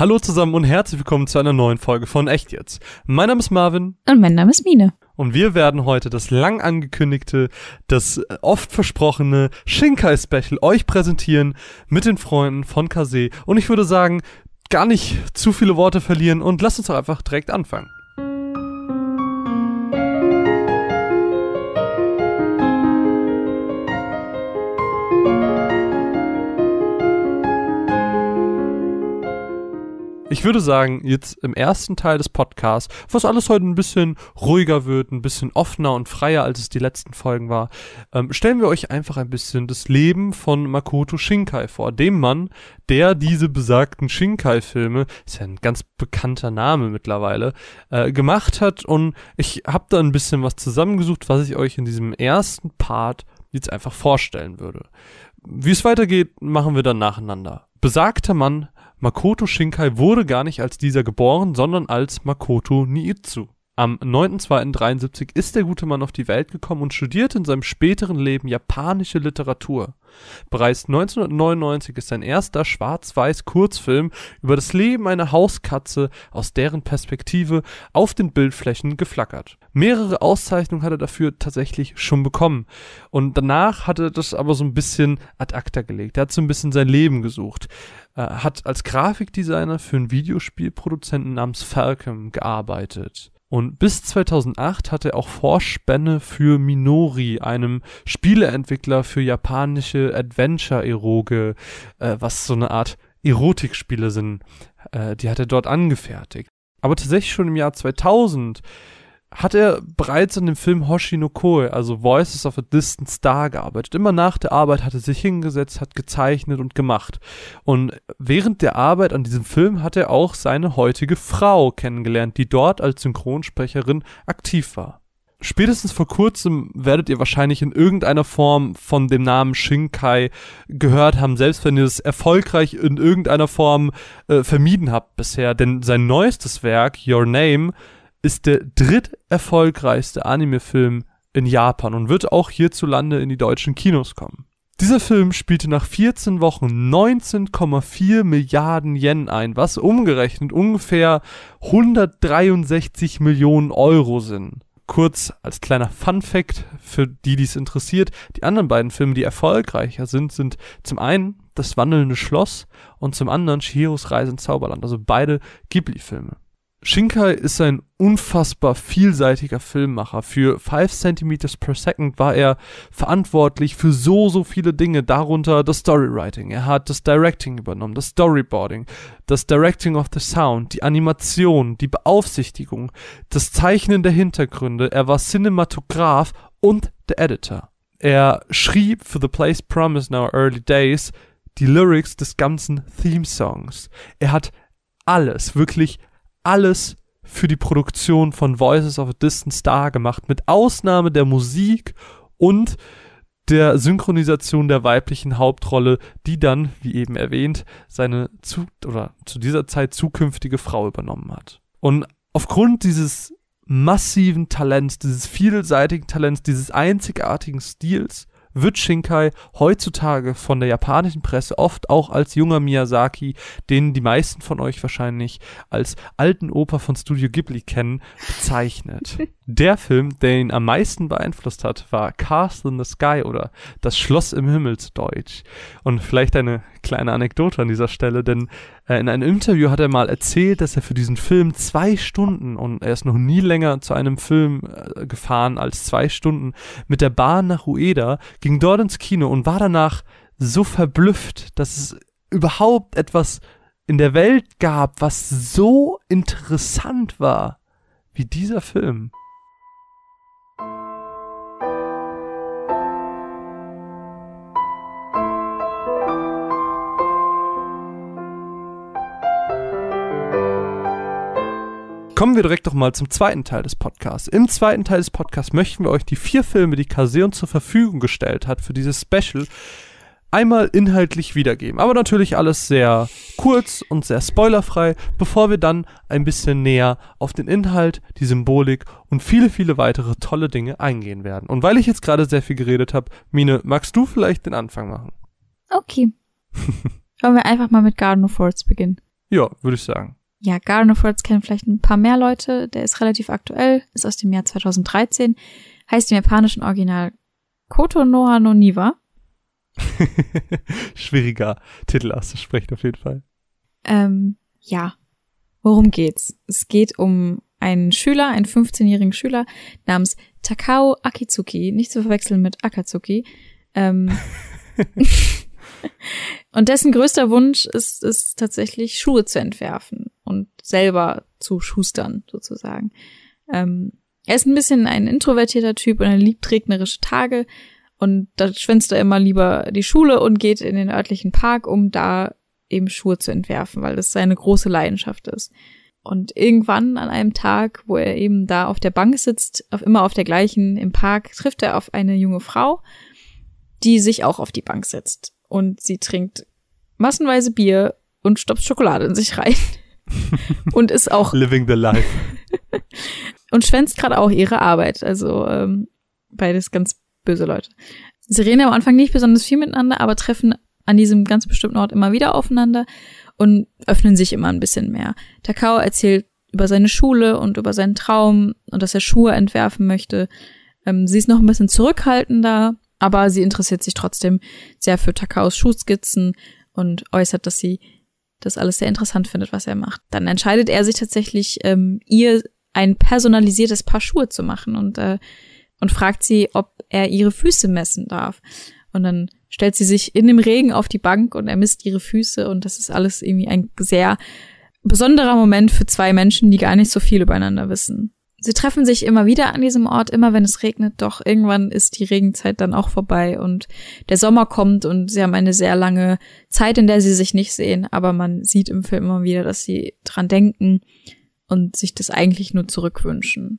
Hallo zusammen und herzlich willkommen zu einer neuen Folge von Echt jetzt. Mein Name ist Marvin. Und mein Name ist Mine. Und wir werden heute das lang angekündigte, das oft versprochene Shinkai-Special euch präsentieren mit den Freunden von Kase. Und ich würde sagen, gar nicht zu viele Worte verlieren und lasst uns doch einfach direkt anfangen. Ich würde sagen, jetzt im ersten Teil des Podcasts, was alles heute ein bisschen ruhiger wird, ein bisschen offener und freier, als es die letzten Folgen war, ähm, stellen wir euch einfach ein bisschen das Leben von Makoto Shinkai vor. Dem Mann, der diese besagten Shinkai-Filme, ist ja ein ganz bekannter Name mittlerweile, äh, gemacht hat. Und ich habe da ein bisschen was zusammengesucht, was ich euch in diesem ersten Part jetzt einfach vorstellen würde. Wie es weitergeht, machen wir dann nacheinander. Besagter Mann Makoto Shinkai wurde gar nicht als dieser geboren, sondern als Makoto Niitsu. Am 9.2.73 ist der gute Mann auf die Welt gekommen und studierte in seinem späteren Leben japanische Literatur. Bereits 1999 ist sein erster schwarz-weiß Kurzfilm über das Leben einer Hauskatze aus deren Perspektive auf den Bildflächen geflackert. Mehrere Auszeichnungen hat er dafür tatsächlich schon bekommen. Und danach hat er das aber so ein bisschen ad acta gelegt. Er hat so ein bisschen sein Leben gesucht. Er hat als Grafikdesigner für einen Videospielproduzenten namens Falcom gearbeitet. Und bis 2008 hat er auch Vorspänne für Minori, einem Spieleentwickler für japanische Adventure-Eroge, äh, was so eine Art Erotikspiele sind. Äh, die hat er dort angefertigt. Aber tatsächlich schon im Jahr 2000 hat er bereits an dem Film Hoshi no Koe, also Voices of a Distant Star, gearbeitet. Immer nach der Arbeit hat er sich hingesetzt, hat gezeichnet und gemacht. Und während der Arbeit an diesem Film hat er auch seine heutige Frau kennengelernt, die dort als Synchronsprecherin aktiv war. Spätestens vor kurzem werdet ihr wahrscheinlich in irgendeiner Form von dem Namen Shinkai gehört haben, selbst wenn ihr es erfolgreich in irgendeiner Form äh, vermieden habt bisher. Denn sein neuestes Werk, Your Name, ist der dritterfolgreichste Anime-Film in Japan und wird auch hierzulande in die deutschen Kinos kommen. Dieser Film spielte nach 14 Wochen 19,4 Milliarden Yen ein, was umgerechnet ungefähr 163 Millionen Euro sind. Kurz als kleiner Fun Fact für die, die es interessiert, die anderen beiden Filme, die erfolgreicher sind, sind zum einen Das wandelnde Schloss und zum anderen Shihiros Reise ins Zauberland, also beide Ghibli-Filme. Shinkai ist ein unfassbar vielseitiger Filmmacher. Für 5 cm per second war er verantwortlich für so, so viele Dinge, darunter das Storywriting. Er hat das Directing übernommen, das Storyboarding, das Directing of the Sound, die Animation, die Beaufsichtigung, das Zeichnen der Hintergründe. Er war Cinematograph und der Editor. Er schrieb für The Place Promise in Our Early Days die Lyrics des ganzen Theme-Songs. Er hat alles, wirklich alles für die Produktion von Voices of a Distant Star gemacht, mit Ausnahme der Musik und der Synchronisation der weiblichen Hauptrolle, die dann, wie eben erwähnt, seine zu oder zu dieser Zeit zukünftige Frau übernommen hat. Und aufgrund dieses massiven Talents, dieses vielseitigen Talents, dieses einzigartigen Stils wird Shinkai heutzutage von der japanischen Presse oft auch als junger Miyazaki, den die meisten von euch wahrscheinlich als alten Oper von Studio Ghibli kennen, bezeichnet. der Film, der ihn am meisten beeinflusst hat, war Castle in the Sky oder Das Schloss im Himmel zu Deutsch. Und vielleicht eine kleine Anekdote an dieser Stelle, denn äh, in einem Interview hat er mal erzählt, dass er für diesen Film zwei Stunden und er ist noch nie länger zu einem Film äh, gefahren als zwei Stunden mit der Bahn nach Ueda, ging dort ins Kino und war danach so verblüfft, dass es überhaupt etwas in der Welt gab, was so interessant war wie dieser Film. Kommen wir direkt doch mal zum zweiten Teil des Podcasts. Im zweiten Teil des Podcasts möchten wir euch die vier Filme, die Kaseon zur Verfügung gestellt hat für dieses Special, einmal inhaltlich wiedergeben. Aber natürlich alles sehr kurz und sehr spoilerfrei, bevor wir dann ein bisschen näher auf den Inhalt, die Symbolik und viele, viele weitere tolle Dinge eingehen werden. Und weil ich jetzt gerade sehr viel geredet habe, Mine, magst du vielleicht den Anfang machen? Okay. Wollen wir einfach mal mit Garden of Words beginnen? Ja, würde ich sagen. Ja, Garden of Words kennen vielleicht ein paar mehr Leute. Der ist relativ aktuell, ist aus dem Jahr 2013, heißt im japanischen Original Koto Noha no Niwa. Schwieriger Titel auszusprechen auf jeden Fall. Ähm, ja, worum geht's? Es geht um einen Schüler, einen 15-jährigen Schüler namens Takao Akitsuki, nicht zu verwechseln mit Akatsuki. Ähm, und dessen größter Wunsch ist es tatsächlich Schuhe zu entwerfen und selber zu schustern sozusagen. Ähm, er ist ein bisschen ein introvertierter Typ und er liebt regnerische Tage und da schwänzt er immer lieber die Schule und geht in den örtlichen Park, um da eben Schuhe zu entwerfen, weil das seine große Leidenschaft ist. Und irgendwann an einem Tag, wo er eben da auf der Bank sitzt, auf immer auf der gleichen im Park, trifft er auf eine junge Frau, die sich auch auf die Bank setzt. Und sie trinkt massenweise Bier und stopft Schokolade in sich rein. und ist auch. Living the life. und schwänzt gerade auch ihre Arbeit. Also ähm, beides ganz böse Leute. Sie reden am Anfang nicht besonders viel miteinander, aber treffen an diesem ganz bestimmten Ort immer wieder aufeinander und öffnen sich immer ein bisschen mehr. Takao erzählt über seine Schule und über seinen Traum und dass er Schuhe entwerfen möchte. Ähm, sie ist noch ein bisschen zurückhaltender, aber sie interessiert sich trotzdem sehr für Takaos Schuhskizzen und äußert, dass sie das alles sehr interessant findet, was er macht. Dann entscheidet er sich tatsächlich, ähm, ihr ein personalisiertes Paar Schuhe zu machen und, äh, und fragt sie, ob er ihre Füße messen darf. Und dann stellt sie sich in dem Regen auf die Bank und er misst ihre Füße und das ist alles irgendwie ein sehr besonderer Moment für zwei Menschen, die gar nicht so viel übereinander wissen. Sie treffen sich immer wieder an diesem Ort, immer wenn es regnet, doch irgendwann ist die Regenzeit dann auch vorbei und der Sommer kommt und sie haben eine sehr lange Zeit, in der sie sich nicht sehen, aber man sieht im Film immer wieder, dass sie dran denken und sich das eigentlich nur zurückwünschen.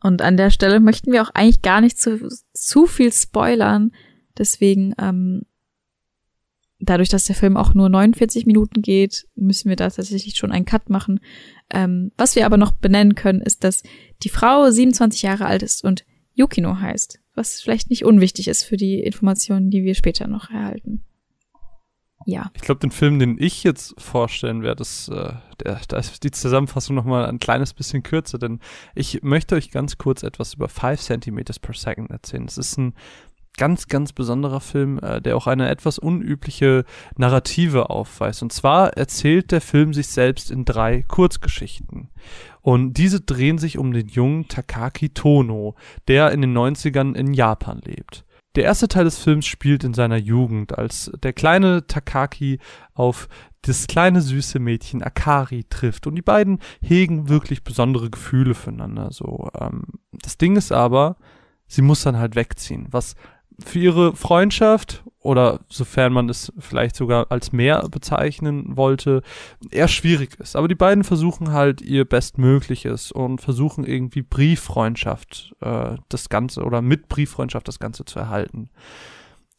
Und an der Stelle möchten wir auch eigentlich gar nicht zu, zu viel spoilern. Deswegen, ähm, dadurch, dass der Film auch nur 49 Minuten geht, müssen wir da tatsächlich schon einen Cut machen. Ähm, was wir aber noch benennen können, ist, dass die Frau 27 Jahre alt ist und Yukino heißt, was vielleicht nicht unwichtig ist für die Informationen, die wir später noch erhalten. Ja. Ich glaube, den Film, den ich jetzt vorstellen werde, ist, äh, da ist die Zusammenfassung nochmal ein kleines bisschen kürzer, denn ich möchte euch ganz kurz etwas über 5 cm per second erzählen. Es ist ein ganz, ganz besonderer Film, äh, der auch eine etwas unübliche Narrative aufweist. Und zwar erzählt der Film sich selbst in drei Kurzgeschichten. Und diese drehen sich um den jungen Takaki Tono, der in den 90ern in Japan lebt. Der erste Teil des Films spielt in seiner Jugend, als der kleine Takaki auf das kleine süße Mädchen Akari trifft und die beiden hegen wirklich besondere Gefühle füreinander. So, ähm, das Ding ist aber, sie muss dann halt wegziehen, was für ihre Freundschaft oder sofern man es vielleicht sogar als mehr bezeichnen wollte, eher schwierig ist. Aber die beiden versuchen halt ihr Bestmögliches und versuchen irgendwie Brieffreundschaft äh, das Ganze oder mit Brieffreundschaft das Ganze zu erhalten.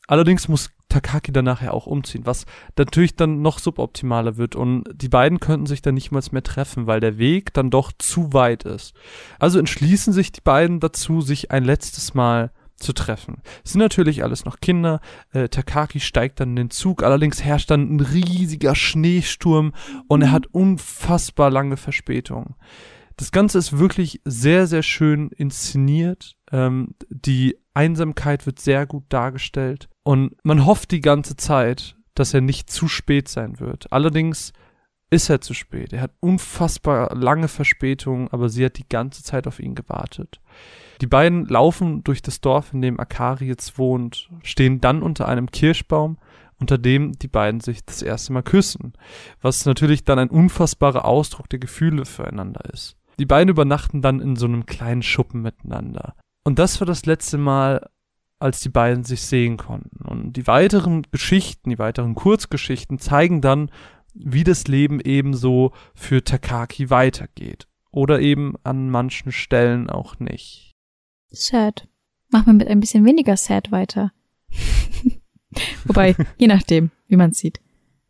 Allerdings muss Takaki dann nachher auch umziehen, was natürlich dann noch suboptimaler wird und die beiden könnten sich dann nicht mal mehr treffen, weil der Weg dann doch zu weit ist. Also entschließen sich die beiden dazu, sich ein letztes Mal zu treffen. Es sind natürlich alles noch Kinder. Äh, Takaki steigt dann in den Zug, allerdings herrscht dann ein riesiger Schneesturm und er hat unfassbar lange Verspätung. Das Ganze ist wirklich sehr, sehr schön inszeniert. Ähm, die Einsamkeit wird sehr gut dargestellt und man hofft die ganze Zeit, dass er nicht zu spät sein wird. Allerdings ist er zu spät. Er hat unfassbar lange Verspätung, aber sie hat die ganze Zeit auf ihn gewartet. Die beiden laufen durch das Dorf, in dem Akari jetzt wohnt, stehen dann unter einem Kirschbaum, unter dem die beiden sich das erste Mal küssen, was natürlich dann ein unfassbarer Ausdruck der Gefühle füreinander ist. Die beiden übernachten dann in so einem kleinen Schuppen miteinander. Und das war das letzte Mal, als die beiden sich sehen konnten. Und die weiteren Geschichten, die weiteren Kurzgeschichten zeigen dann, wie das Leben ebenso für Takaki weitergeht. Oder eben an manchen Stellen auch nicht. Sad. Mach mal mit ein bisschen weniger sad weiter. Wobei, je nachdem, wie man sieht.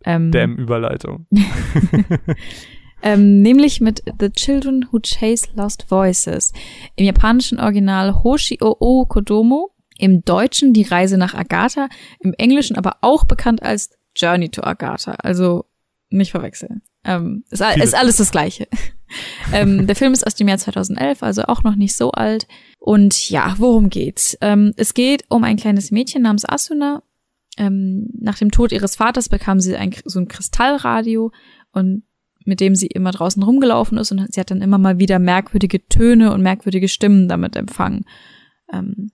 Ähm, Damn Überleitung. ähm, nämlich mit The Children Who Chase Lost Voices. Im japanischen Original Hoshi o Kodomo. Im Deutschen Die Reise nach Agatha. Im Englischen aber auch bekannt als Journey to Agatha. Also nicht verwechseln. Ähm, ist, ist alles das Gleiche. ähm, der Film ist aus dem Jahr 2011, also auch noch nicht so alt. Und ja, worum geht's? Ähm, es geht um ein kleines Mädchen namens Asuna. Ähm, nach dem Tod ihres Vaters bekam sie ein, so ein Kristallradio und mit dem sie immer draußen rumgelaufen ist und sie hat dann immer mal wieder merkwürdige Töne und merkwürdige Stimmen damit empfangen. Ähm,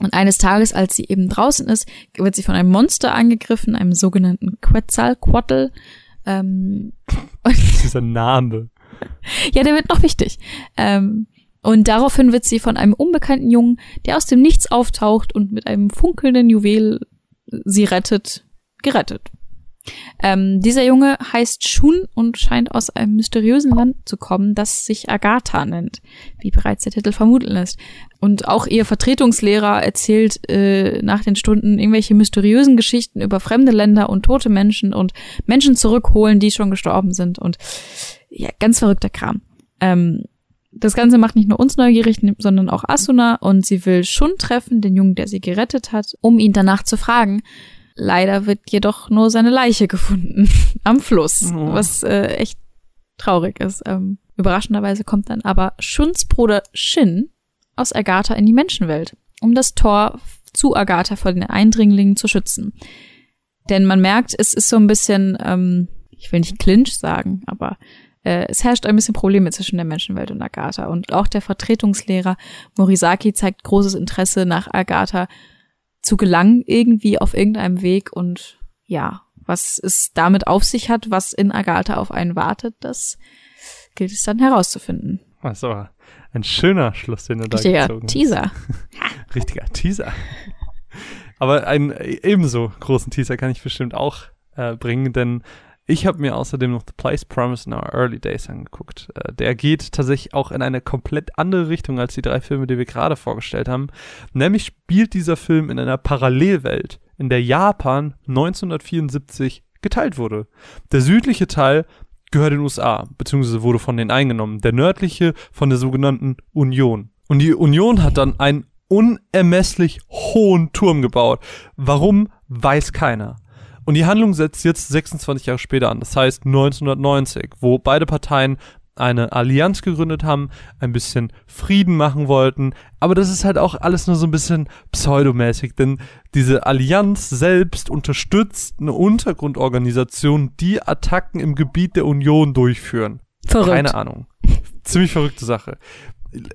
und eines Tages, als sie eben draußen ist, wird sie von einem Monster angegriffen, einem sogenannten Quetzalcoatl. Ähm, Dieser Name. ja, der wird noch wichtig. Ähm, und daraufhin wird sie von einem unbekannten Jungen, der aus dem Nichts auftaucht und mit einem funkelnden Juwel sie rettet, gerettet. Ähm, dieser Junge heißt Shun und scheint aus einem mysteriösen Land zu kommen, das sich Agatha nennt, wie bereits der Titel vermuten lässt. Und auch ihr Vertretungslehrer erzählt äh, nach den Stunden irgendwelche mysteriösen Geschichten über fremde Länder und tote Menschen und Menschen zurückholen, die schon gestorben sind und ja, ganz verrückter Kram. Ähm, das Ganze macht nicht nur uns neugierig, sondern auch Asuna und sie will Shun treffen, den Jungen, der sie gerettet hat, um ihn danach zu fragen, Leider wird jedoch nur seine Leiche gefunden am Fluss, oh. was äh, echt traurig ist. Ähm, überraschenderweise kommt dann aber Shuns Bruder Shin aus Agatha in die Menschenwelt, um das Tor zu Agatha vor den Eindringlingen zu schützen. Denn man merkt, es ist so ein bisschen, ähm, ich will nicht Clinch sagen, aber es herrscht ein bisschen Probleme zwischen der Menschenwelt und Agatha. Und auch der Vertretungslehrer Morisaki zeigt großes Interesse nach Agatha zu gelangen, irgendwie auf irgendeinem Weg und ja, was es damit auf sich hat, was in Agatha auf einen wartet, das gilt es dann herauszufinden. Also, ein schöner Schluss, den du Richtiger da gezogen Teaser. Richtiger Teaser. Aber einen ebenso großen Teaser kann ich bestimmt auch äh, bringen, denn ich habe mir außerdem noch The Place Promised in Our Early Days angeguckt. Äh, der geht tatsächlich auch in eine komplett andere Richtung als die drei Filme, die wir gerade vorgestellt haben. Nämlich spielt dieser Film in einer Parallelwelt, in der Japan 1974 geteilt wurde. Der südliche Teil gehört den USA, beziehungsweise wurde von denen eingenommen. Der nördliche von der sogenannten Union. Und die Union hat dann einen unermesslich hohen Turm gebaut. Warum, weiß keiner. Und die Handlung setzt jetzt 26 Jahre später an, das heißt 1990, wo beide Parteien eine Allianz gegründet haben, ein bisschen Frieden machen wollten, aber das ist halt auch alles nur so ein bisschen pseudomäßig, denn diese Allianz selbst unterstützt eine Untergrundorganisation, die Attacken im Gebiet der Union durchführen. Verrückt. Keine Ahnung. Ziemlich verrückte Sache.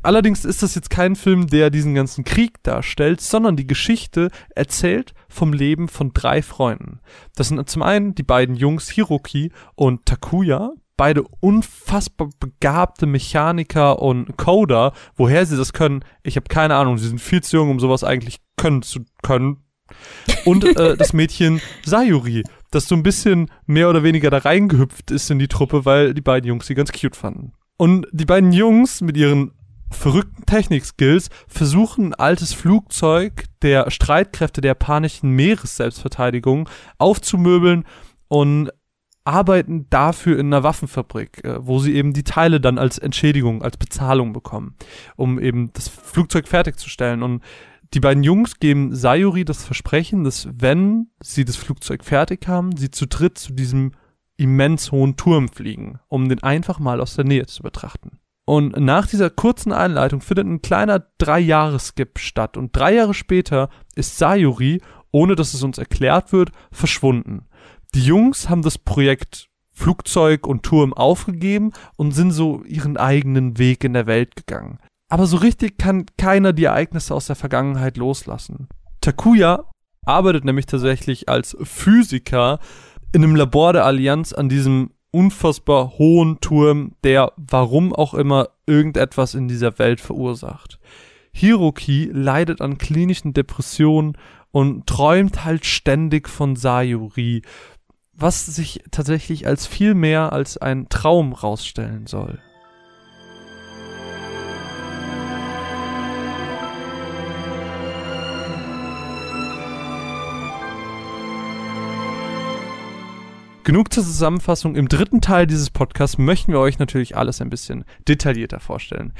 Allerdings ist das jetzt kein Film, der diesen ganzen Krieg darstellt, sondern die Geschichte erzählt vom Leben von drei Freunden. Das sind zum einen die beiden Jungs Hiroki und Takuya, beide unfassbar begabte Mechaniker und Coder. Woher sie das können, ich habe keine Ahnung. Sie sind viel zu jung, um sowas eigentlich können zu können. Und äh, das Mädchen Sayuri, das so ein bisschen mehr oder weniger da reingehüpft ist in die Truppe, weil die beiden Jungs sie ganz cute fanden. Und die beiden Jungs mit ihren verrückten Technik-Skills versuchen ein altes Flugzeug der Streitkräfte der japanischen Meeresselbstverteidigung aufzumöbeln und arbeiten dafür in einer Waffenfabrik, äh, wo sie eben die Teile dann als Entschädigung, als Bezahlung bekommen, um eben das Flugzeug fertigzustellen. Und die beiden Jungs geben Sayuri das Versprechen, dass wenn sie das Flugzeug fertig haben, sie zu dritt zu diesem immens hohen Turm fliegen, um den einfach mal aus der Nähe zu betrachten. Und nach dieser kurzen Einleitung findet ein kleiner Drei-Jahres-Skip statt. Und drei Jahre später ist Sayuri, ohne dass es uns erklärt wird, verschwunden. Die Jungs haben das Projekt Flugzeug und Turm aufgegeben und sind so ihren eigenen Weg in der Welt gegangen. Aber so richtig kann keiner die Ereignisse aus der Vergangenheit loslassen. Takuya arbeitet nämlich tatsächlich als Physiker in einem Labor der Allianz an diesem unfassbar hohen Turm, der warum auch immer irgendetwas in dieser Welt verursacht. Hiroki leidet an klinischen Depressionen und träumt halt ständig von Sayuri, was sich tatsächlich als viel mehr als ein Traum rausstellen soll. Genug zur Zusammenfassung. Im dritten Teil dieses Podcasts möchten wir euch natürlich alles ein bisschen detaillierter vorstellen.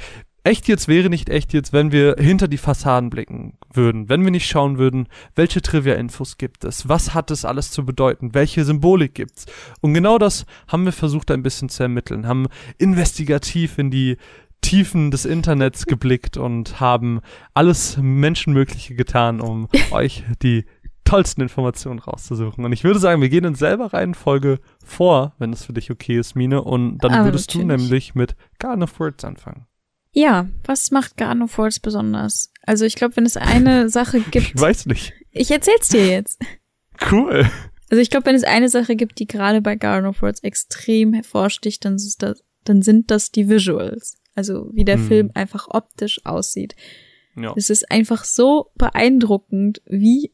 Echt jetzt wäre nicht echt jetzt, wenn wir hinter die Fassaden blicken würden, wenn wir nicht schauen würden, welche Trivia-Infos gibt es, was hat es alles zu bedeuten, welche Symbolik gibt's. Und genau das haben wir versucht ein bisschen zu ermitteln, haben investigativ in die Tiefen des Internets geblickt und haben alles Menschenmögliche getan, um euch die tollsten Informationen rauszusuchen. Und ich würde sagen, wir gehen in selber Reihenfolge vor, wenn es für dich okay ist, Mine. Und dann Aber würdest natürlich. du nämlich mit Garden of Words anfangen. Ja, was macht Garden of Words besonders? Also ich glaube, wenn es eine Sache Ich gibt, weiß nicht. ich erzähl's dir jetzt. Cool. Also ich glaube, wenn es eine Sache gibt, die gerade bei Garden of Words extrem hervorsticht, dann, das, dann sind das die Visuals. Also wie der Hm. Film einfach optisch aussieht. Ja. Es ist einfach so beeindruckend, wie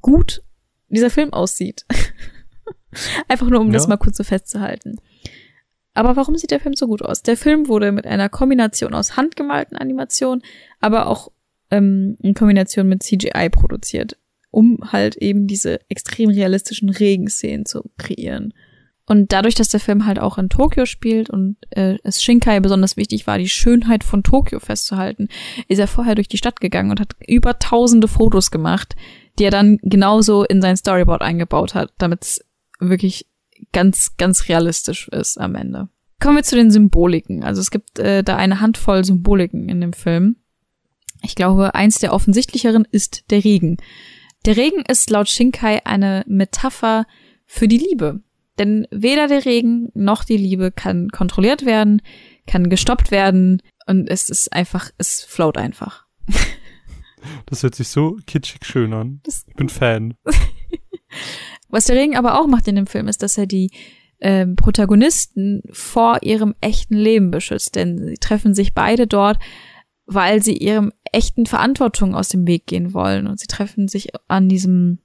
gut dieser Film aussieht. einfach nur, um das Ja. mal kurz so festzuhalten. Aber warum sieht der Film so gut aus? Der Film wurde mit einer Kombination aus handgemalten Animationen, aber auch ähm, in Kombination mit CGI produziert, um halt eben diese extrem realistischen Regenszenen zu kreieren. Und dadurch, dass der Film halt auch in Tokio spielt und äh, es Shinkai besonders wichtig war, die Schönheit von Tokio festzuhalten, ist er vorher durch die Stadt gegangen und hat über tausende Fotos gemacht, die er dann genauso in sein Storyboard eingebaut hat, damit es wirklich ganz, ganz realistisch ist am Ende. Kommen wir zu den Symboliken. Also es gibt äh, da eine Handvoll Symboliken in dem Film. Ich glaube, eins der offensichtlicheren ist der Regen. Der Regen ist laut Shinkai eine Metapher für die Liebe. Denn weder der Regen noch die Liebe kann kontrolliert werden, kann gestoppt werden und es ist einfach, es float einfach. Das hört sich so kitschig schön an. Das- Ich bin Fan. Was der Regen aber auch macht in dem Film, ist, dass er die ähm, Protagonisten vor ihrem echten Leben beschützt. Denn sie treffen sich beide dort, weil sie ihrem echten Verantwortung aus dem Weg gehen wollen. Und sie treffen sich an diesem,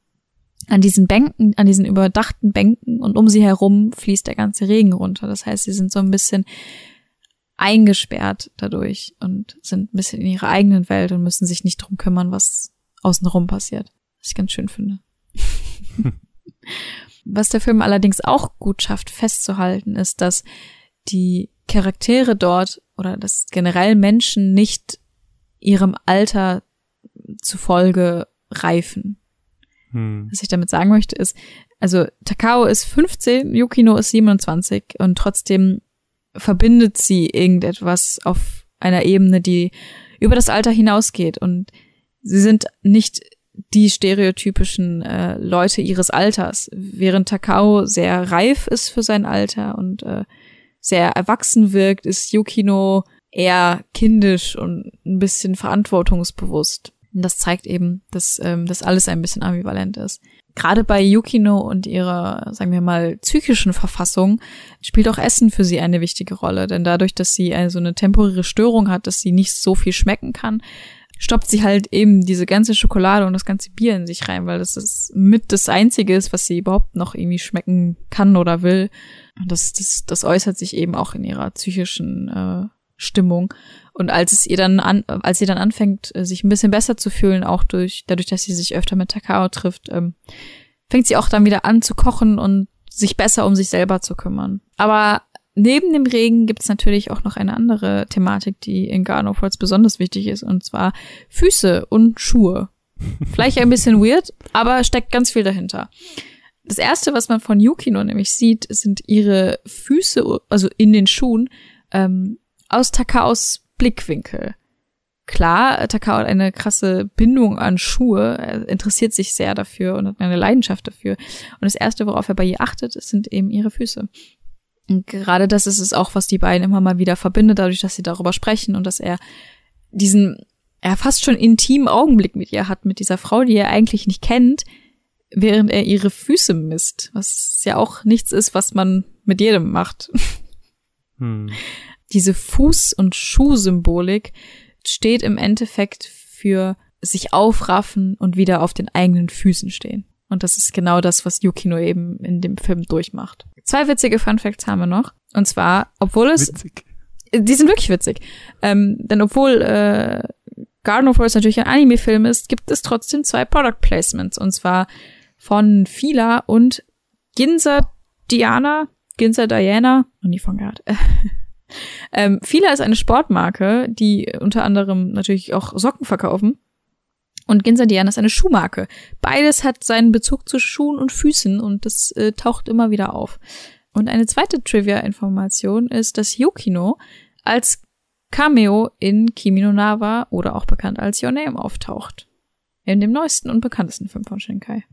an diesen Bänken, an diesen überdachten Bänken und um sie herum fließt der ganze Regen runter. Das heißt, sie sind so ein bisschen eingesperrt dadurch und sind ein bisschen in ihrer eigenen Welt und müssen sich nicht drum kümmern, was außenrum passiert. Was ich ganz schön finde. Was der Film allerdings auch gut schafft festzuhalten, ist, dass die Charaktere dort oder dass generell Menschen nicht ihrem Alter zufolge reifen. Hm. Was ich damit sagen möchte ist, also Takao ist 15, Yukino ist 27 und trotzdem verbindet sie irgendetwas auf einer Ebene, die über das Alter hinausgeht und sie sind nicht die stereotypischen äh, Leute ihres Alters, während Takao sehr reif ist für sein Alter und äh, sehr erwachsen wirkt, ist Yukino eher kindisch und ein bisschen verantwortungsbewusst. Und das zeigt eben, dass ähm, das alles ein bisschen ambivalent ist. Gerade bei Yukino und ihrer, sagen wir mal, psychischen Verfassung spielt auch Essen für sie eine wichtige Rolle. Denn dadurch, dass sie eine, so eine temporäre Störung hat, dass sie nicht so viel schmecken kann, stoppt sie halt eben diese ganze Schokolade und das ganze Bier in sich rein, weil das ist mit das Einzige ist, was sie überhaupt noch irgendwie schmecken kann oder will. Und das, das, das äußert sich eben auch in ihrer psychischen äh, Stimmung. Und als es ihr dann an, als sie dann anfängt, äh, sich ein bisschen besser zu fühlen, auch durch, dadurch, dass sie sich öfter mit Takao trifft, ähm, fängt sie auch dann wieder an zu kochen und sich besser um sich selber zu kümmern. Aber neben dem Regen gibt es natürlich auch noch eine andere Thematik, die in Garden of Words besonders wichtig ist, und zwar Füße und Schuhe. Vielleicht ein bisschen weird, aber steckt ganz viel dahinter. Das erste, was man von Yukino nämlich sieht, sind ihre Füße, also in den Schuhen, ähm, aus Takaos Blickwinkel. Klar, Takao hat eine krasse Bindung an Schuhe, er interessiert sich sehr dafür und hat eine Leidenschaft dafür. Und das erste, worauf er bei ihr achtet, sind eben ihre Füße. Und gerade das ist es auch, was die beiden immer mal wieder verbindet, dadurch, dass sie darüber sprechen und dass er diesen, er fast schon intimen Augenblick mit ihr hat, mit dieser Frau, die er eigentlich nicht kennt, während er ihre Füße misst, was ja auch nichts ist, was man mit jedem macht. Hm. Diese Fuß- und Schuhsymbolik steht im Endeffekt für sich aufraffen und wieder auf den eigenen Füßen stehen. Und das ist genau das, was Yukino eben in dem Film durchmacht. Zwei witzige Fun Facts haben wir noch. Und zwar, obwohl es Witzig. die sind wirklich witzig. Ähm, denn obwohl äh, Garden of Words natürlich ein Anime-Film ist, gibt es trotzdem zwei Product Placements. Und zwar von Fila und Ginza Diana, Ginza Diana, noch nie von gehört. Ähm, Fila ist eine Sportmarke, die unter anderem natürlich auch Socken verkaufen. Und Ginza Diana ist eine Schuhmarke. Beides hat seinen Bezug zu Schuhen und Füßen und das äh, taucht immer wieder auf. Und eine zweite Trivia-Information ist, dass Yukino als Cameo in Kimi no Nawa oder auch bekannt als Your Name auftaucht. In dem neuesten und bekanntesten Film von Shinkai.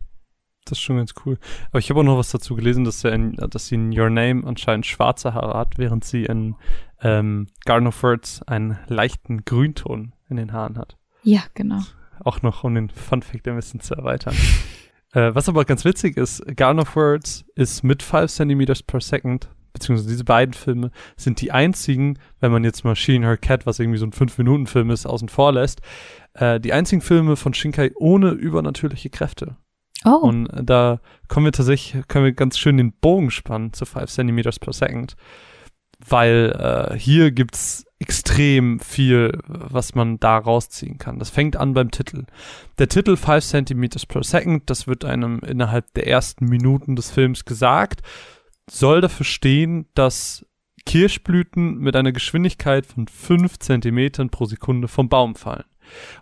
Das ist schon ganz cool. Aber ich habe auch noch was dazu gelesen, dass, er in, dass sie in Your Name anscheinend schwarze Haare hat, während sie in ähm, Garden of Words einen leichten Grünton in den Haaren hat. Ja, genau. Auch noch, um den Funfact ein bisschen zu erweitern. äh, was aber ganz witzig ist, Garden of Words ist mit 5 cm per second, beziehungsweise diese beiden Filme sind die einzigen, wenn man jetzt mal She and Her Cat, was irgendwie so ein 5-Minuten-Film ist, außen vor lässt, äh, die einzigen Filme von Shinkai ohne übernatürliche Kräfte. Oh. Und da kommen wir tatsächlich, können wir ganz schön den Bogen spannen zu 5 cm per second. Weil äh, hier gibt's extrem viel, was man da rausziehen kann. Das fängt an beim Titel. Der Titel 5 cm per second, das wird einem innerhalb der ersten Minuten des Films gesagt, soll dafür stehen, dass Kirschblüten mit einer Geschwindigkeit von 5 Zentimetern pro Sekunde vom Baum fallen.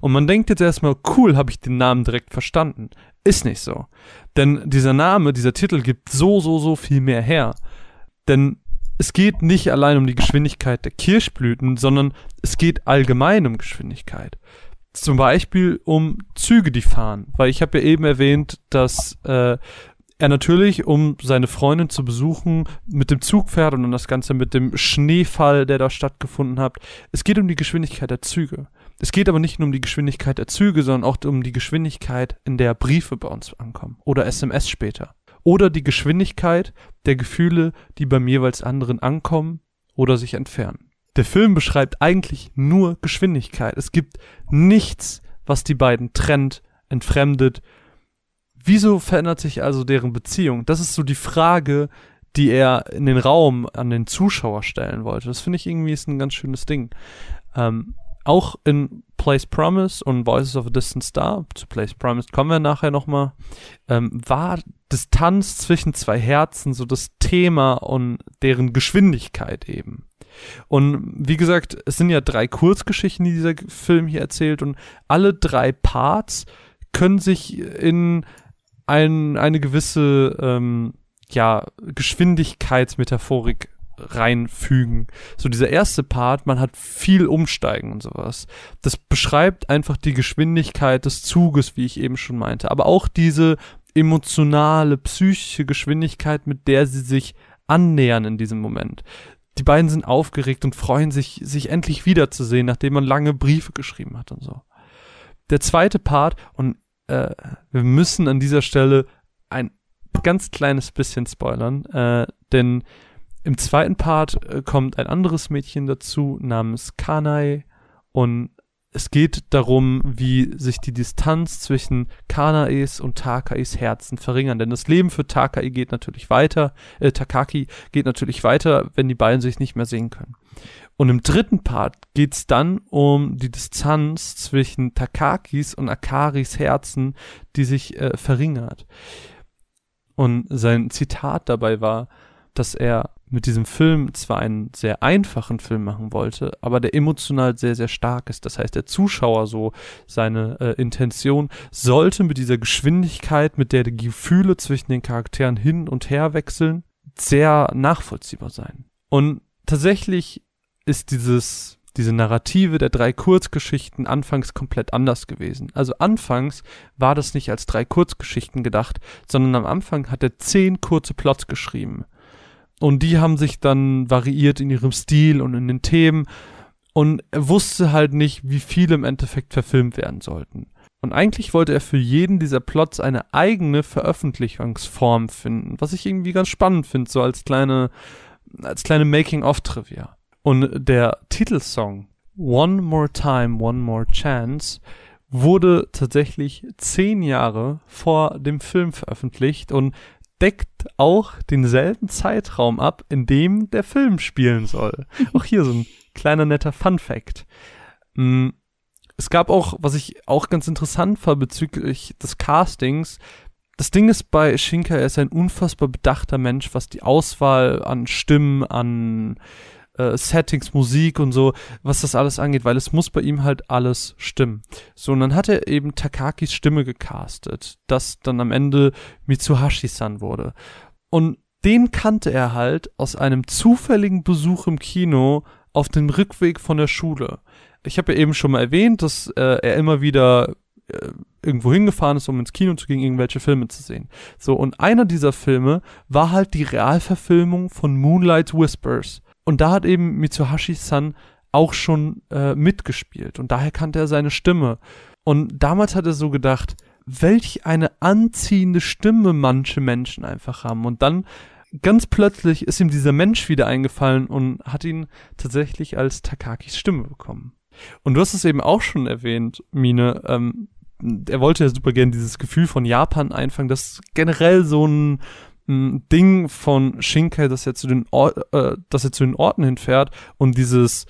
Und man denkt jetzt erstmal, cool, habe ich den Namen direkt verstanden. Ist nicht so. Denn dieser Name, dieser Titel gibt so, so, so viel mehr her. Denn es geht nicht allein um die Geschwindigkeit der Kirschblüten, sondern es geht allgemein um Geschwindigkeit. Zum Beispiel um Züge, die fahren. Weil ich habe ja eben erwähnt, dass äh, er natürlich, um seine Freundin zu besuchen, mit dem Zug fährt und dann das Ganze mit dem Schneefall, der da stattgefunden hat. Es geht um die Geschwindigkeit der Züge. Es geht aber nicht nur um die Geschwindigkeit der Züge, sondern auch um die Geschwindigkeit, in der Briefe bei uns ankommen oder SMS später. Oder die Geschwindigkeit der Gefühle, die beim jeweils anderen ankommen oder sich entfernen. Der Film beschreibt eigentlich nur Geschwindigkeit. Es gibt nichts, was die beiden trennt, entfremdet. Wieso verändert sich also deren Beziehung? Das ist so die Frage, die er in den Raum an den Zuschauer stellen wollte. Das finde ich irgendwie ist ein ganz schönes Ding. Ähm, auch in Place Promise und Voices of a Distant Star, zu Place Promise kommen wir nachher nochmal, ähm, war Distanz zwischen zwei Herzen so das Thema und deren Geschwindigkeit eben. Und wie gesagt, es sind ja drei Kurzgeschichten, die dieser Film hier erzählt und alle drei Parts können sich in ein, eine gewisse ähm, ja, Geschwindigkeitsmetaphorik reinfügen. So dieser erste Part, man hat viel Umsteigen und sowas. Das beschreibt einfach die Geschwindigkeit des Zuges, wie ich eben schon meinte. Aber auch diese emotionale, psychische Geschwindigkeit, mit der sie sich annähern in diesem Moment. Die beiden sind aufgeregt und freuen sich, sich endlich wiederzusehen, nachdem man lange Briefe geschrieben hat und so. Der zweite Part, und äh, wir müssen an dieser Stelle ein ganz kleines bisschen spoilern, äh, denn im zweiten Part äh, kommt ein anderes Mädchen dazu namens Kanai und es geht darum, wie sich die Distanz zwischen Kanaes und Takais Herzen verringern. Denn das Leben für Takai geht natürlich weiter, äh, Takaki geht natürlich weiter, wenn die beiden sich nicht mehr sehen können. Und im dritten Part geht's dann um die Distanz zwischen Takakis und Akaris Herzen, die sich äh, verringert. Und sein Zitat dabei war, dass er mit diesem Film zwar einen sehr einfachen Film machen wollte, aber der emotional sehr, sehr stark ist. Das heißt, der Zuschauer so seine äh, Intention sollte mit dieser Geschwindigkeit, mit der die Gefühle zwischen den Charakteren hin und her wechseln, sehr nachvollziehbar sein. Und tatsächlich ist dieses diese Narrative der drei Kurzgeschichten anfangs komplett anders gewesen. Also anfangs war das nicht als drei Kurzgeschichten gedacht, sondern am Anfang hat er zehn kurze Plots geschrieben. Und die haben sich dann variiert in ihrem Stil und in den Themen. Und er wusste halt nicht, wie viele im Endeffekt verfilmt werden sollten. Und eigentlich wollte er für jeden dieser Plots eine eigene Veröffentlichungsform finden, was ich irgendwie ganz spannend finde, so als kleine, als kleine Making-of-Trivia. Und der Titelsong One More Time, One More Chance wurde tatsächlich zehn Jahre vor dem Film veröffentlicht und deckt auch denselben Zeitraum ab, in dem der Film spielen soll. auch hier so ein kleiner netter Fun Fact. Mm, es gab auch, was ich auch ganz interessant war bezüglich des Castings, das Ding ist bei Shinka, er ist ein unfassbar bedachter Mensch, was die Auswahl an Stimmen, an äh, Settings, Musik und so, was das alles angeht, weil es muss bei ihm halt alles stimmen. So, und dann hat er eben Takakis Stimme gecastet, das dann am Ende Mitsuhashi-san wurde. Und den kannte er halt aus einem zufälligen Besuch im Kino auf dem Rückweg von der Schule. Ich habe ja eben schon mal erwähnt, dass äh, er immer wieder äh, irgendwo hingefahren ist, um ins Kino zu gehen, irgendwelche Filme zu sehen. So, und einer dieser Filme war halt die Realverfilmung von Moonlight Whispers. Und da hat eben Mitsuhashi-san auch schon äh, mitgespielt. Und daher kannte er seine Stimme. Und damals hat er so gedacht, welch eine anziehende Stimme manche Menschen einfach haben. Und dann ganz plötzlich ist ihm dieser Mensch wieder eingefallen und hat ihn tatsächlich als Takakis Stimme bekommen. Und du hast es eben auch schon erwähnt, Mine, ähm, er wollte ja super gern dieses Gefühl von Japan einfangen, das generell so ein, ein Ding von Shinkai, dass er zu den Or äh, dass er zu den Orten hinfährt und dieses,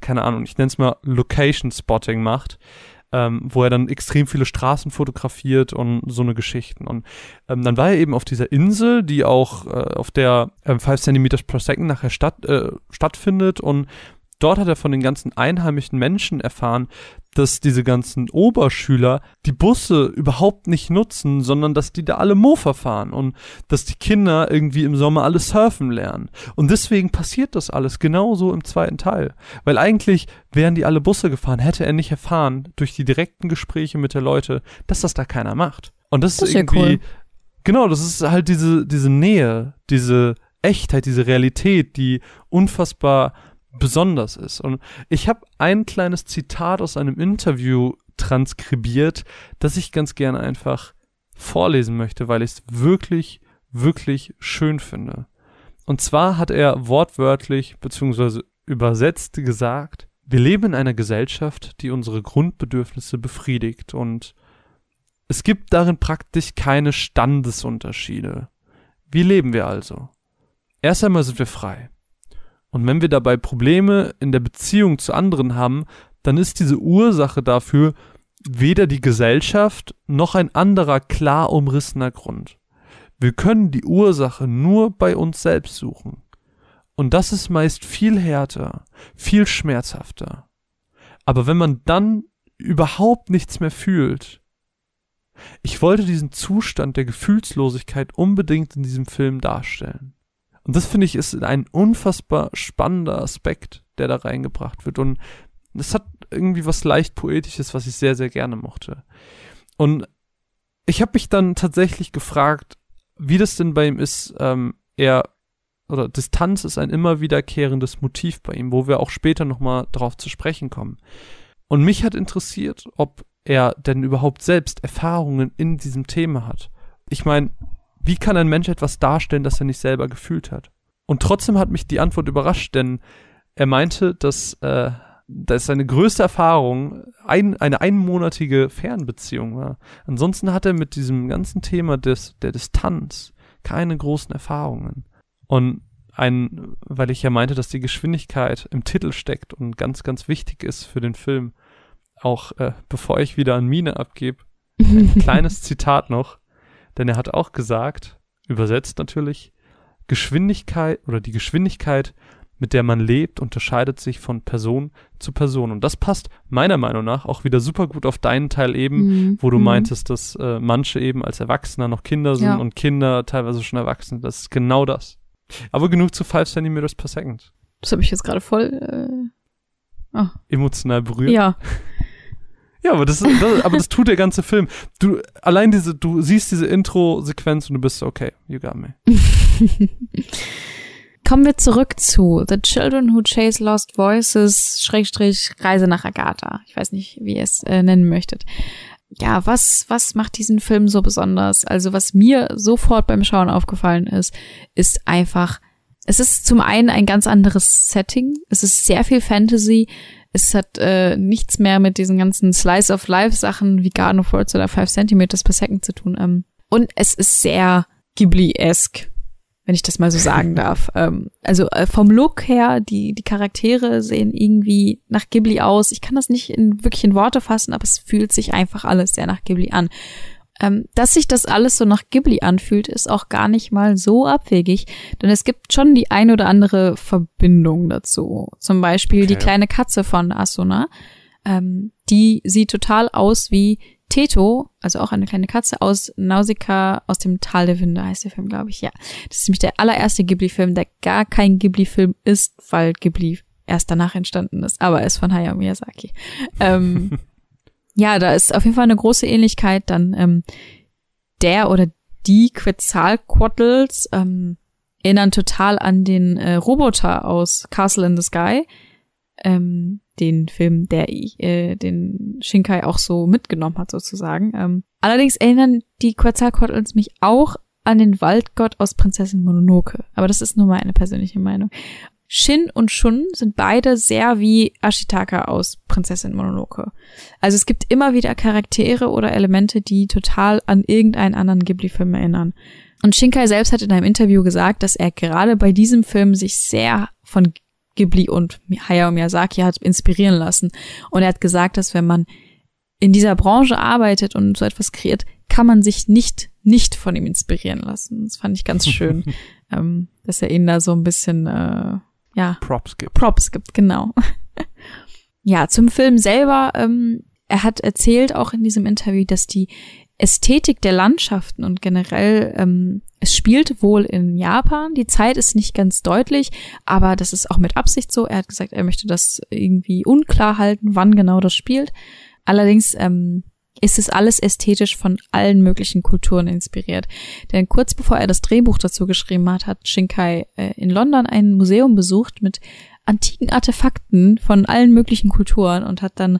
keine Ahnung, ich nenne es mal Location Spotting macht ähm, wo er dann extrem viele Straßen fotografiert und so eine Geschichten. Und ähm, dann war er eben auf dieser Insel, die auch äh, auf der ähm, 5 cm per second nachher statt, äh, stattfindet und Dort hat er von den ganzen einheimischen Menschen erfahren, dass diese ganzen Oberschüler die Busse überhaupt nicht nutzen, sondern dass die da alle Mofa fahren und dass die Kinder irgendwie im Sommer alle surfen lernen. Und deswegen passiert das alles genauso im zweiten Teil. Weil eigentlich wären die alle Busse gefahren, hätte er nicht erfahren durch die direkten Gespräche mit der Leute, dass das da keiner macht. Und das, das ist irgendwie, ja cool. genau, das ist halt diese, diese Nähe, diese Echtheit, diese Realität, die unfassbar besonders ist. Und ich habe ein kleines Zitat aus einem Interview transkribiert, das ich ganz gerne einfach vorlesen möchte, weil ich es wirklich, wirklich schön finde. Und zwar hat er wortwörtlich bzw. übersetzt gesagt, wir leben in einer Gesellschaft, die unsere Grundbedürfnisse befriedigt und es gibt darin praktisch keine Standesunterschiede. Wie leben wir also? Erst einmal sind wir frei. Und wenn wir dabei Probleme in der Beziehung zu anderen haben, dann ist diese Ursache dafür weder die Gesellschaft noch ein anderer klar umrissener Grund. Wir können die Ursache nur bei uns selbst suchen. Und das ist meist viel härter, viel schmerzhafter. Aber wenn man dann überhaupt nichts mehr fühlt, ich wollte diesen Zustand der Gefühlslosigkeit unbedingt in diesem Film darstellen. Und das finde ich ist ein unfassbar spannender Aspekt, der da reingebracht wird. Und es hat irgendwie was leicht Poetisches, was ich sehr, sehr gerne mochte. Und ich habe mich dann tatsächlich gefragt, wie das denn bei ihm ist. Ähm, er oder Distanz ist ein immer wiederkehrendes Motiv bei ihm, wo wir auch später nochmal drauf zu sprechen kommen. Und mich hat interessiert, ob er denn überhaupt selbst Erfahrungen in diesem Thema hat. Ich meine, wie kann ein Mensch etwas darstellen, das er nicht selber gefühlt hat? Und trotzdem hat mich die Antwort überrascht, denn er meinte, dass, äh, dass seine größte Erfahrung ein, eine einmonatige Fernbeziehung war. Ansonsten hat er mit diesem ganzen Thema des, der Distanz keine großen Erfahrungen. Und ein, weil ich ja meinte, dass die Geschwindigkeit im Titel steckt und ganz, ganz wichtig ist für den Film. Auch äh, bevor ich wieder an Mine abgebe, ein kleines Zitat noch. Denn er hat auch gesagt, übersetzt natürlich, Geschwindigkeit oder die Geschwindigkeit, mit der man lebt, unterscheidet sich von Person zu Person. Und das passt meiner Meinung nach auch wieder super gut auf deinen Teil eben, mhm. wo du mhm. meintest, dass äh, manche eben als Erwachsener noch Kinder sind ja. und Kinder teilweise schon erwachsen. Das ist genau das. Aber genug zu 5 cm per second. Das habe ich jetzt gerade voll äh, oh. emotional berührt. Ja. Ja, aber das, das, aber das tut der ganze Film. Du, allein diese, du siehst diese Intro-Sequenz und du bist okay, you got me. Kommen wir zurück zu The Children Who Chase Lost Voices, Schrägstrich, Reise nach Agatha. Ich weiß nicht, wie ihr es äh, nennen möchtet. Ja, was, was macht diesen Film so besonders? Also, was mir sofort beim Schauen aufgefallen ist, ist einfach, es ist zum einen ein ganz anderes Setting. Es ist sehr viel Fantasy. Es hat äh, nichts mehr mit diesen ganzen Slice of Life Sachen wie Garden of Words oder 5 Centimeters per Second zu tun. Ähm, und es ist sehr Ghibli-esque, wenn ich das mal so sagen darf. Ähm, also äh, vom Look her, die, die Charaktere sehen irgendwie nach Ghibli aus. Ich kann das nicht in, wirklich in Worte fassen, aber es fühlt sich einfach alles sehr nach Ghibli an. Ähm, dass sich das alles so nach Ghibli anfühlt, ist auch gar nicht mal so abwegig, denn es gibt schon die ein oder andere Verbindung dazu. Zum Beispiel okay. die kleine Katze von Asuna. Ähm, die sieht total aus wie Teto, also auch eine kleine Katze aus Nausicaa aus dem Tal der Winde heißt der Film, glaube ich. Ja, das ist nämlich der allererste Ghibli-Film, der gar kein Ghibli-Film ist, weil Ghibli erst danach entstanden ist, aber er ist von Hayao Miyazaki. ähm, ja, da ist auf jeden Fall eine große Ähnlichkeit. Dann ähm, der oder die Quetzalcoatls ähm, erinnern total an den äh, Roboter aus Castle in the Sky. Ähm, den Film, der äh, den Shinkai auch so mitgenommen hat, sozusagen. Ähm, allerdings erinnern die Quetzalcoatls mich auch an den Waldgott aus Prinzessin Mononoke. Aber das ist nur meine persönliche Meinung. Shin und Shun sind beide sehr wie Ashitaka aus Prinzessin Mononoke. Also es gibt immer wieder Charaktere oder Elemente, die total an irgendeinen anderen Ghibli-Film erinnern. Und Shinkai selbst hat in einem Interview gesagt, dass er gerade bei diesem Film sich sehr von Ghibli und Hayao Miyazaki hat inspirieren lassen. Und er hat gesagt, dass wenn man in dieser Branche arbeitet und so etwas kreiert, kann man sich nicht nicht von ihm inspirieren lassen. Das fand ich ganz schön, ähm, dass er ihn da so ein bisschen äh, ja, Props gibt. Props gibt, genau. ja, zum Film selber, ähm, er hat erzählt auch in diesem Interview, dass die Ästhetik der Landschaften und generell, ähm, es spielt wohl in Japan. Die Zeit ist nicht ganz deutlich, aber das ist auch mit Absicht so. Er hat gesagt, er möchte das irgendwie unklar halten, wann genau das spielt. Allerdings ähm, ist es alles ästhetisch von allen möglichen Kulturen inspiriert. Denn kurz bevor er das Drehbuch dazu geschrieben hat, hat Shinkai äh, in London ein Museum besucht mit antiken Artefakten von allen möglichen Kulturen und hat dann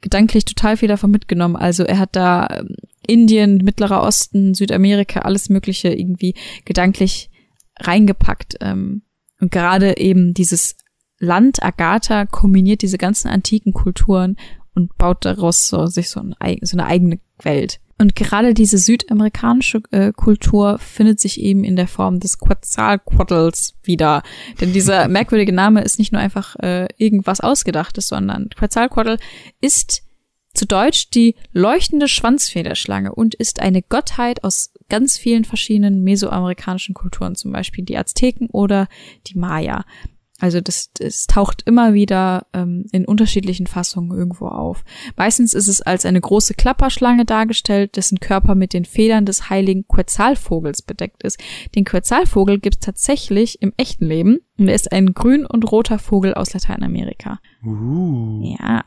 gedanklich total viel davon mitgenommen. Also er hat da ähm, Indien, Mittlerer Osten, Südamerika, alles Mögliche irgendwie gedanklich reingepackt. Ähm, und gerade eben dieses Land Agatha kombiniert diese ganzen antiken Kulturen und baut daraus so, sich so, ein, so eine eigene Welt. Und gerade diese südamerikanische äh, Kultur findet sich eben in der Form des Quetzalcoatls wieder. Denn dieser merkwürdige Name ist nicht nur einfach äh, irgendwas Ausgedachtes, sondern Quetzalcoatl ist zu Deutsch die leuchtende Schwanzfederschlange und ist eine Gottheit aus ganz vielen verschiedenen mesoamerikanischen Kulturen, zum Beispiel die Azteken oder die Maya. Also das, das taucht immer wieder ähm, in unterschiedlichen Fassungen irgendwo auf. Meistens ist es als eine große Klapperschlange dargestellt, dessen Körper mit den Federn des heiligen Quetzalvogels bedeckt ist. Den Quetzalvogel gibt es tatsächlich im echten Leben und er ist ein grün und roter Vogel aus Lateinamerika. Uh. Ja.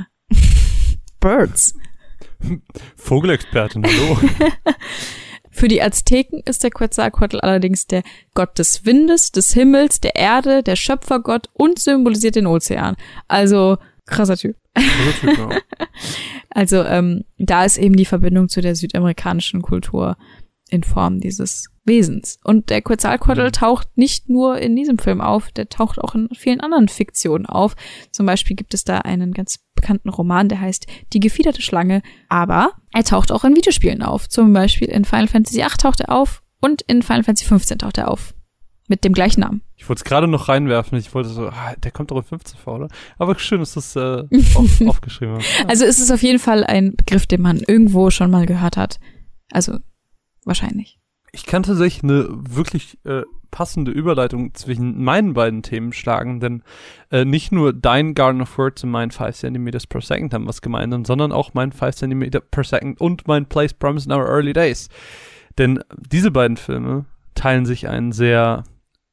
Birds. Vogelexpertin, hallo. Für die Azteken ist der Quetzalcoatl allerdings der Gott des Windes, des Himmels, der Erde, der Schöpfergott und symbolisiert den Ozean. Also krasser Typ. Krasser typ ja. also ähm, da ist eben die Verbindung zu der südamerikanischen Kultur in Form dieses Wesens. Und der Quetzalcoatl mhm. taucht nicht nur in diesem Film auf, der taucht auch in vielen anderen Fiktionen auf. Zum Beispiel gibt es da einen ganz bekannten Roman, der heißt Die gefiederte Schlange, aber er taucht auch in Videospielen auf. Zum Beispiel in Final Fantasy VIII taucht er auf und in Final Fantasy XV taucht er auf. Mit dem gleichen Namen. Ich wollte es gerade noch reinwerfen. Ich wollte so, ah, der kommt doch in 15 vor, oder? Aber schön, dass das äh, auf, aufgeschrieben hast. Ja. Also es ist auf jeden Fall ein Begriff, den man irgendwo schon mal gehört hat. Also wahrscheinlich. Ich kann tatsächlich eine wirklich äh, passende Überleitung zwischen meinen beiden Themen schlagen, denn äh, nicht nur dein Garden of Words und mein 5 cm per second haben was gemeinsam, sondern auch mein 5 cm per second und mein Place Promise in Our Early Days. Denn diese beiden Filme teilen sich einen sehr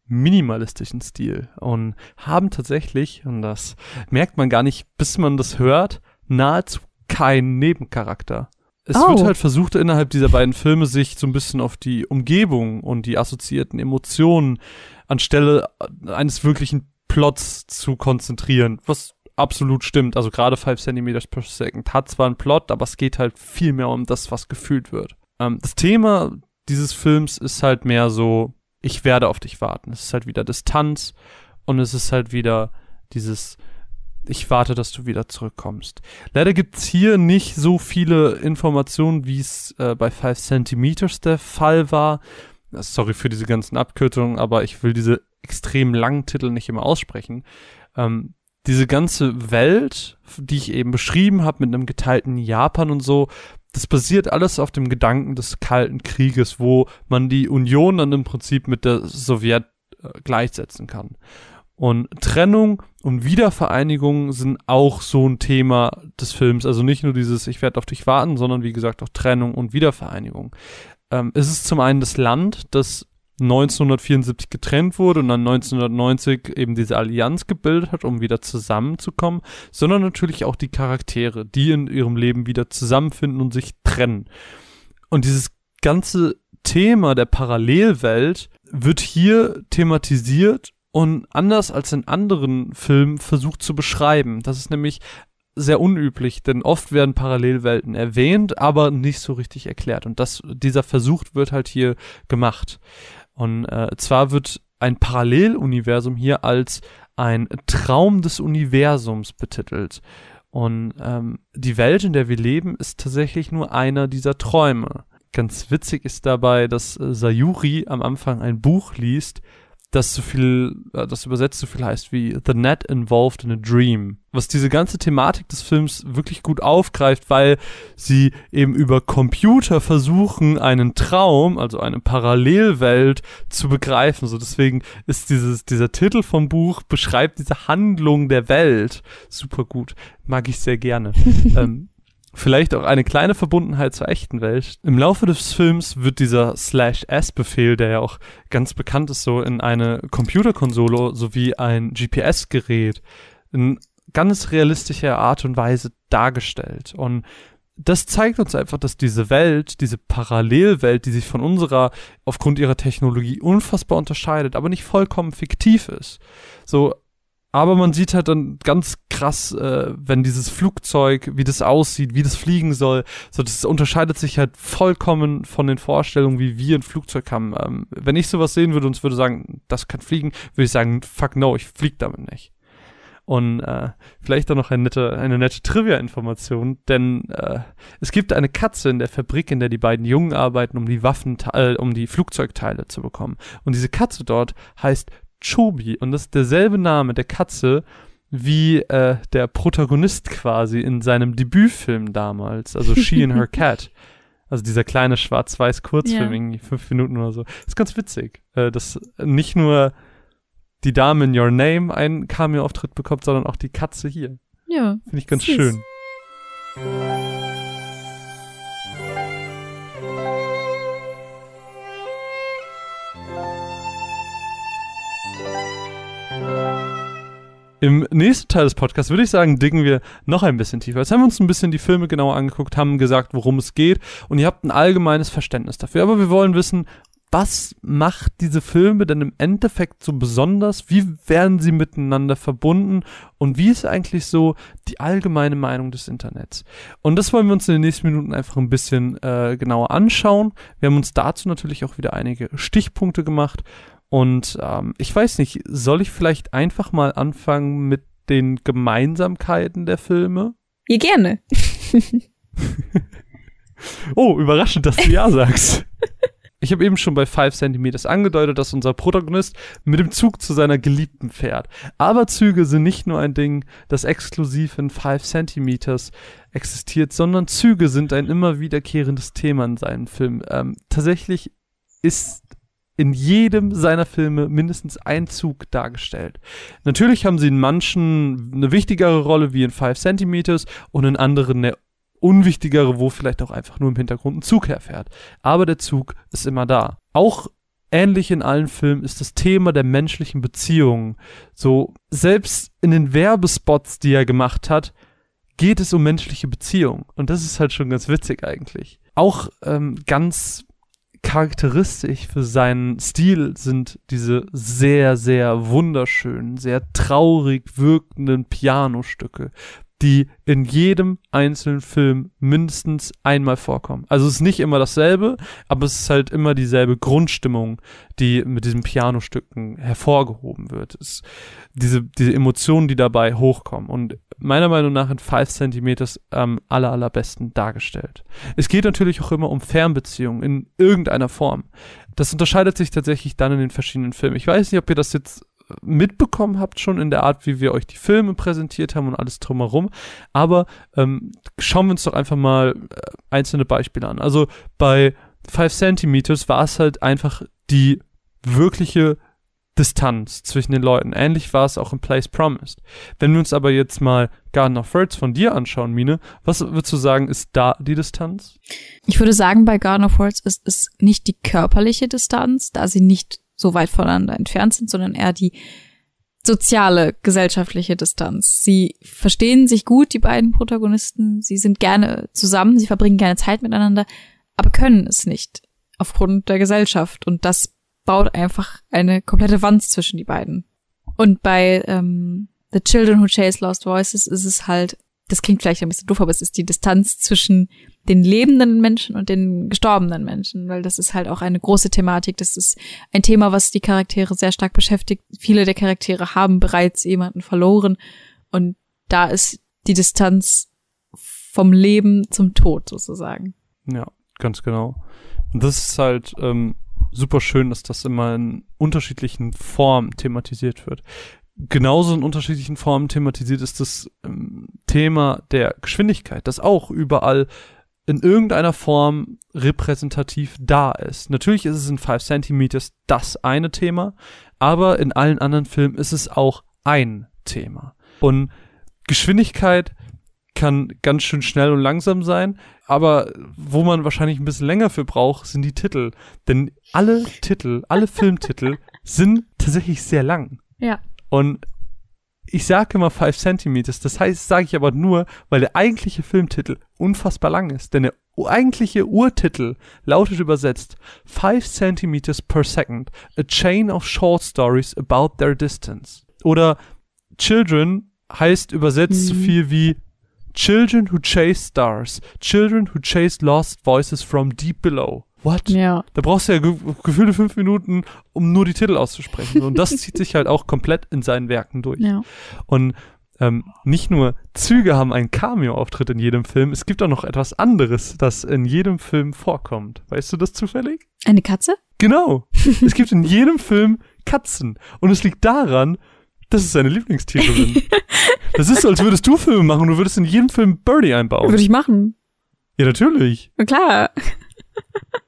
minimalistischen Stil und haben tatsächlich, und das merkt man gar nicht, bis man das hört, nahezu keinen Nebencharakter es oh. wird halt versucht, innerhalb dieser beiden Filme sich so ein bisschen auf die Umgebung und die assoziierten Emotionen anstelle eines wirklichen Plots zu konzentrieren, was absolut stimmt. Also gerade 5 cm per second hat zwar einen Plot, aber es geht halt viel mehr um das, was gefühlt wird. Ähm, das Thema dieses Films ist halt mehr so, ich werde auf dich warten. Es ist halt wieder Distanz und es ist halt wieder dieses ich warte, dass du wieder zurückkommst. Leider gibt's hier nicht so viele Informationen, wie es äh, bei 5 Centimeters der Fall war. Sorry für diese ganzen Abkürzungen, aber ich will diese extrem langen Titel nicht immer aussprechen. Ähm, diese ganze Welt, die ich eben beschrieben habe mit einem geteilten Japan und so, das basiert alles auf dem Gedanken des Kalten Krieges, wo man die Union dann im Prinzip mit der Sowjet äh, gleichsetzen kann. Und Trennung und Wiedervereinigung sind auch so ein Thema des Films. Also nicht nur dieses Ich werde auf dich warten, sondern wie gesagt auch Trennung und Wiedervereinigung. Ähm, es ist zum einen das Land, das 1974 getrennt wurde und dann 1990 eben diese Allianz gebildet hat, um wieder zusammenzukommen, sondern natürlich auch die Charaktere, die in ihrem Leben wieder zusammenfinden und sich trennen. Und dieses ganze Thema der Parallelwelt wird hier thematisiert und anders als in anderen Filmen versucht zu beschreiben. Das ist nämlich sehr unüblich, denn oft werden Parallelwelten erwähnt, aber nicht so richtig erklärt. Und das, dieser Versuch wird halt hier gemacht. Und äh, zwar wird ein Paralleluniversum hier als ein Traum des Universums betitelt. Und ähm, die Welt, in der wir leben, ist tatsächlich nur einer dieser Träume. Ganz witzig ist dabei, dass äh, Sayuri am Anfang ein Buch liest, das so viel, äh, das übersetzt so viel heißt wie The Net Involved in a Dream. Was diese ganze Thematik des Films wirklich gut aufgreift, weil sie eben über Computer versuchen, einen Traum, also eine Parallelwelt zu begreifen. So deswegen ist dieses, dieser Titel vom Buch beschreibt diese Handlung der Welt super gut. Mag ich sehr gerne. ähm, vielleicht auch eine kleine Verbundenheit zur echten Welt. Im Laufe des Films wird dieser Slash-S-Befehl, der ja auch ganz bekannt ist, so in eine Computerkonsole sowie ein GPS-Gerät in ganz realistischer Art und Weise dargestellt. Und das zeigt uns einfach, dass diese Welt, diese Parallelwelt, die sich von unserer aufgrund ihrer Technologie unfassbar unterscheidet, aber nicht vollkommen fiktiv ist. So aber man sieht halt dann ganz krass, äh, wenn dieses Flugzeug, wie das aussieht, wie das fliegen soll. So, das unterscheidet sich halt vollkommen von den Vorstellungen, wie wir ein Flugzeug haben. Ähm, wenn ich sowas sehen würde und würde sagen, das kann fliegen, würde ich sagen, fuck no, ich flieg damit nicht. Und äh, vielleicht auch noch eine nette, eine nette Trivia-Information, denn äh, es gibt eine Katze in der Fabrik, in der die beiden Jungen arbeiten, um die Waffen, äh, um die Flugzeugteile zu bekommen. Und diese Katze dort heißt Chobi und das ist derselbe Name der Katze wie äh, der Protagonist quasi in seinem Debütfilm damals, also She and Her Cat. Also dieser kleine schwarz-weiß Kurzfilm, ja. irgendwie fünf Minuten oder so. Das ist ganz witzig, äh, dass nicht nur die Dame in Your Name einen Cameo-Auftritt bekommt, sondern auch die Katze hier. Ja. Finde ich ganz süß. schön. Im nächsten Teil des Podcasts würde ich sagen, diggen wir noch ein bisschen tiefer. Jetzt haben wir uns ein bisschen die Filme genauer angeguckt, haben gesagt, worum es geht und ihr habt ein allgemeines Verständnis dafür. Aber wir wollen wissen, was macht diese Filme denn im Endeffekt so besonders? Wie werden sie miteinander verbunden? Und wie ist eigentlich so die allgemeine Meinung des Internets? Und das wollen wir uns in den nächsten Minuten einfach ein bisschen äh, genauer anschauen. Wir haben uns dazu natürlich auch wieder einige Stichpunkte gemacht und ähm, ich weiß nicht, soll ich vielleicht einfach mal anfangen mit den Gemeinsamkeiten der Filme? Ja, gerne. oh, überraschend, dass du ja sagst. Ich habe eben schon bei 5 cm angedeutet, dass unser Protagonist mit dem Zug zu seiner Geliebten fährt. Aber Züge sind nicht nur ein Ding, das exklusiv in 5 cm existiert, sondern Züge sind ein immer wiederkehrendes Thema in seinen Filmen. Ähm, tatsächlich ist in jedem seiner Filme mindestens ein Zug dargestellt. Natürlich haben sie in manchen eine wichtigere Rolle wie in Five Centimeters und in anderen eine unwichtigere, wo vielleicht auch einfach nur im Hintergrund ein Zug herfährt. Aber der Zug ist immer da. Auch ähnlich in allen Filmen ist das Thema der menschlichen Beziehungen. So, selbst in den Werbespots, die er gemacht hat, geht es um menschliche Beziehungen. Und das ist halt schon ganz witzig eigentlich. Auch ähm, ganz charakteristisch für seinen Stil sind diese sehr, sehr wunderschönen, sehr traurig wirkenden Pianostücke, die in jedem einzelnen Film mindestens einmal vorkommen. Also es ist nicht immer dasselbe, aber es ist halt immer dieselbe Grundstimmung, die mit diesen Pianostücken hervorgehoben wird. Es, diese, diese Emotionen, die dabei hochkommen. Und meiner Meinung nach in 5 Centimeters am aller, allerbesten dargestellt. Es geht natürlich auch immer um Fernbeziehungen in irgendeiner Form. Das unterscheidet sich tatsächlich dann in den verschiedenen Filmen. Ich weiß nicht, ob ihr das jetzt mitbekommen habt schon in der Art, wie wir euch die Filme präsentiert haben und alles drumherum. Aber ähm, schauen wir uns doch einfach mal äh, einzelne Beispiele an. Also bei 5 Centimeters war es halt einfach die wirkliche Distanz zwischen den Leuten. Ähnlich war es auch in Place Promised. Wenn wir uns aber jetzt mal Garden of Words von dir anschauen, Mine, was würdest du sagen, ist da die Distanz? Ich würde sagen, bei Garden of Words ist es nicht die körperliche Distanz, da sie nicht so weit voneinander entfernt sind, sondern eher die soziale, gesellschaftliche Distanz. Sie verstehen sich gut, die beiden Protagonisten. Sie sind gerne zusammen, sie verbringen gerne Zeit miteinander, aber können es nicht aufgrund der Gesellschaft. Und das baut einfach eine komplette Wand zwischen die beiden. Und bei ähm, The Children Who Chase Lost Voices ist es halt, das klingt vielleicht ein bisschen doof, aber es ist die Distanz zwischen den lebenden Menschen und den gestorbenen Menschen, weil das ist halt auch eine große Thematik. Das ist ein Thema, was die Charaktere sehr stark beschäftigt. Viele der Charaktere haben bereits jemanden verloren und da ist die Distanz vom Leben zum Tod sozusagen. Ja, ganz genau. Und das ist halt ähm, super schön, dass das immer in unterschiedlichen Formen thematisiert wird. Genauso in unterschiedlichen Formen thematisiert ist das ähm, Thema der Geschwindigkeit, das auch überall in irgendeiner Form repräsentativ da ist. Natürlich ist es in 5 Centimeters das eine Thema, aber in allen anderen Filmen ist es auch ein Thema. Und Geschwindigkeit kann ganz schön schnell und langsam sein, aber wo man wahrscheinlich ein bisschen länger für braucht, sind die Titel. Denn alle Titel, alle Filmtitel sind tatsächlich sehr lang. Ja. Und ich sage immer 5 Centimeters, das heißt, sage ich aber nur, weil der eigentliche Filmtitel unfassbar lang ist. Denn der eigentliche Urtitel lautet übersetzt 5 Centimeters per Second, a chain of short stories about their distance. Oder Children heißt übersetzt mhm. so viel wie Children who chase stars. Children who chase lost voices from deep below. What? Ja. Da brauchst du ja ge gefühlte fünf Minuten, um nur die Titel auszusprechen. Und das zieht sich halt auch komplett in seinen Werken durch. Ja. Und ähm, nicht nur Züge haben einen Cameo-Auftritt in jedem Film, es gibt auch noch etwas anderes, das in jedem Film vorkommt. Weißt du das zufällig? Eine Katze? Genau. es gibt in jedem Film Katzen. Und es liegt daran, das ist seine Lieblingstiererin. das ist so, als würdest du Filme machen und du würdest in jedem Film Birdie einbauen. Würde ich machen. Ja, natürlich. Na klar.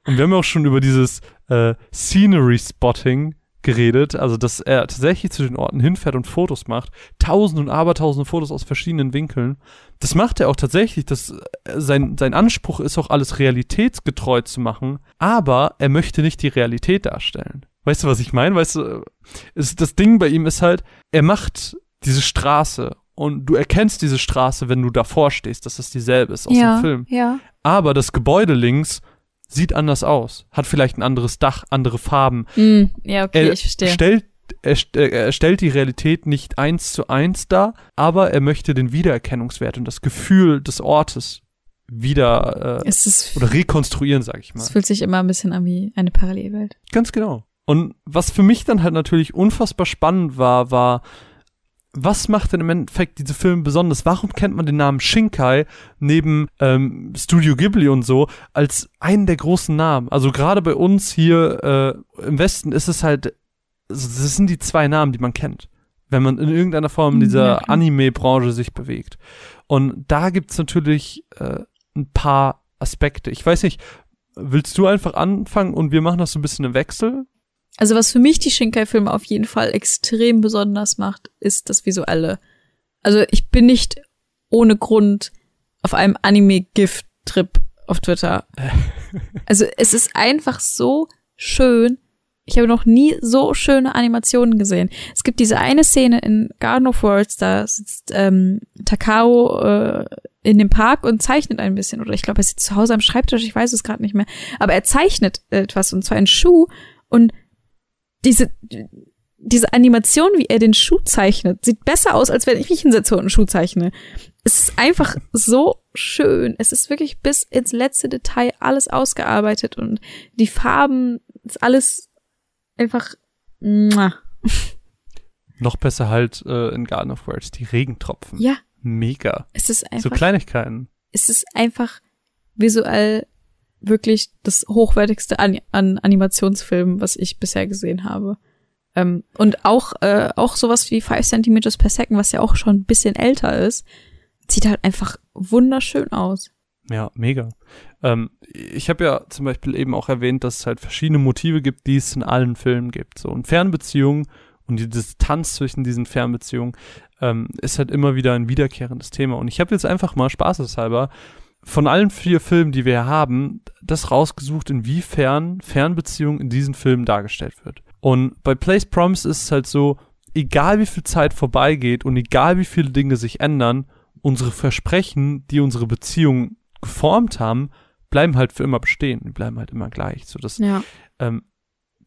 Und wir haben ja auch schon über dieses äh, Scenery Spotting geredet, also dass er tatsächlich zu den Orten hinfährt und Fotos macht, tausende und abertausende Fotos aus verschiedenen Winkeln. Das macht er auch tatsächlich, dass äh, sein, sein Anspruch ist auch alles realitätsgetreu zu machen, aber er möchte nicht die Realität darstellen. Weißt du, was ich meine? Weißt du, ist, das Ding bei ihm ist halt, er macht diese Straße und du erkennst diese Straße, wenn du davor stehst, dass es dieselbe ist aus ja, dem Film. Ja. Aber das Gebäude links sieht anders aus, hat vielleicht ein anderes Dach, andere Farben. Mm, ja, okay, er ich verstehe. Stellt, er, er stellt die Realität nicht eins zu eins dar, aber er möchte den Wiedererkennungswert und das Gefühl des Ortes wieder äh, es oder rekonstruieren, sag ich mal. Es fühlt sich immer ein bisschen an wie eine Parallelwelt. Ganz genau. Und was für mich dann halt natürlich unfassbar spannend war, war, was macht denn im Endeffekt diese Filme besonders? Warum kennt man den Namen Shinkai neben ähm, Studio Ghibli und so als einen der großen Namen? Also gerade bei uns hier äh, im Westen ist es halt, das sind die zwei Namen, die man kennt, wenn man in irgendeiner Form in mhm, dieser ja, Anime-Branche sich bewegt. Und da gibt's natürlich äh, ein paar Aspekte. Ich weiß nicht, willst du einfach anfangen und wir machen das so ein bisschen im Wechsel? Also was für mich die Shinkai-Filme auf jeden Fall extrem besonders macht, ist das Visuelle. Also ich bin nicht ohne Grund auf einem Anime-Gift-Trip auf Twitter. Also es ist einfach so schön. Ich habe noch nie so schöne Animationen gesehen. Es gibt diese eine Szene in Garden of Worlds, da sitzt ähm, Takao äh, in dem Park und zeichnet ein bisschen. Oder ich glaube, er sitzt zu Hause am Schreibtisch, ich weiß es gerade nicht mehr. Aber er zeichnet etwas, und zwar einen Schuh. Und diese, diese Animation, wie er den Schuh zeichnet, sieht besser aus, als wenn ich mich hinsetze und einen Schuh zeichne. Es ist einfach so schön. Es ist wirklich bis ins letzte Detail alles ausgearbeitet und die Farben, ist alles einfach. Muah. Noch besser halt äh, in Garden of Words, die Regentropfen. Ja. Mega. Es ist einfach. So Kleinigkeiten. Es ist einfach visuell wirklich das hochwertigste an, an Animationsfilmen, was ich bisher gesehen habe. Ähm, und auch, äh, auch sowas wie 5 Centimeters per Second, was ja auch schon ein bisschen älter ist, sieht halt einfach wunderschön aus. Ja, mega. Ähm, ich habe ja zum Beispiel eben auch erwähnt, dass es halt verschiedene Motive gibt, die es in allen Filmen gibt. So und Fernbeziehungen und die Distanz zwischen diesen Fernbeziehungen ähm, ist halt immer wieder ein wiederkehrendes Thema. Und ich habe jetzt einfach mal spaßeshalber von allen vier Filmen, die wir haben, das rausgesucht, inwiefern Fernbeziehung in diesen Filmen dargestellt wird. Und bei Place Promise ist es halt so, egal wie viel Zeit vorbeigeht und egal wie viele Dinge sich ändern, unsere Versprechen, die unsere Beziehung geformt haben, bleiben halt für immer bestehen, die bleiben halt immer gleich. So dass, Ja. ähm,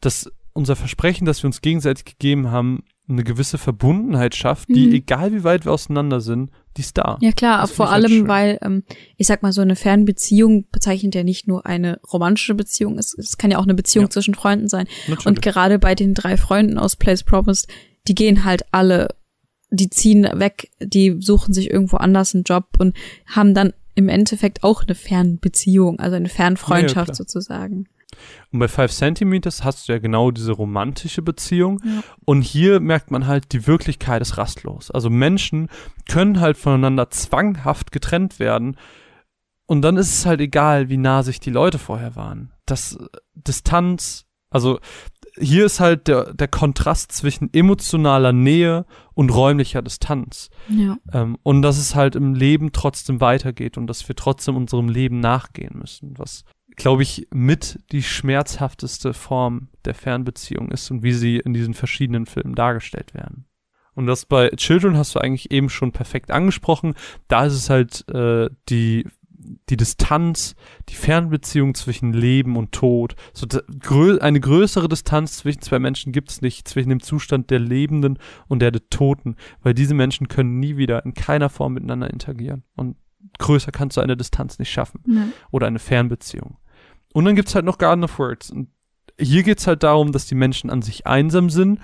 dass unser Versprechen, das wir uns gegenseitig gegeben haben, eine gewisse Verbundenheit schafft, die, Mhm. egal wie weit wir auseinander sind, die ist da. Ja klar, Das vor halt allem, schön. weil, ähm, ich sag mal, so eine Fernbeziehung bezeichnet ja nicht nur eine romantische Beziehung, es, es kann ja auch eine Beziehung Ja. zwischen Freunden sein. Natürlich. Und gerade bei den drei Freunden aus Place Promised, die gehen halt alle, die ziehen weg, die suchen sich irgendwo anders einen Job und haben dann im Endeffekt auch eine Fernbeziehung, also eine Fernfreundschaft klar. sozusagen. Und bei Five Centimeters hast du ja genau diese romantische Beziehung. Ja. Und hier merkt man halt, die Wirklichkeit ist rastlos. Also Menschen können halt voneinander zwanghaft getrennt werden. Und dann ist es halt egal, wie nah sich die Leute vorher waren. Das äh, Distanz, also hier ist halt der, der Kontrast zwischen emotionaler Nähe und räumlicher Distanz. Ja. Ähm, und dass es halt im Leben trotzdem weitergeht und dass wir trotzdem unserem Leben nachgehen müssen, was, glaube ich, mit die schmerzhafteste Form der Fernbeziehung ist und wie sie in diesen verschiedenen Filmen dargestellt werden. Und das bei Children hast du eigentlich eben schon perfekt angesprochen. Da ist es halt äh, die die Distanz, die Fernbeziehung zwischen Leben und Tod. So grö eine größere Distanz zwischen zwei Menschen gibt es nicht, zwischen dem Zustand der Lebenden und der der Toten, weil diese Menschen können nie wieder in keiner Form miteinander interagieren. Und größer kannst du eine Distanz nicht schaffen ja. oder eine Fernbeziehung. Und dann gibt's halt noch Garden of Words. Und hier geht's halt darum, dass die Menschen an sich einsam sind,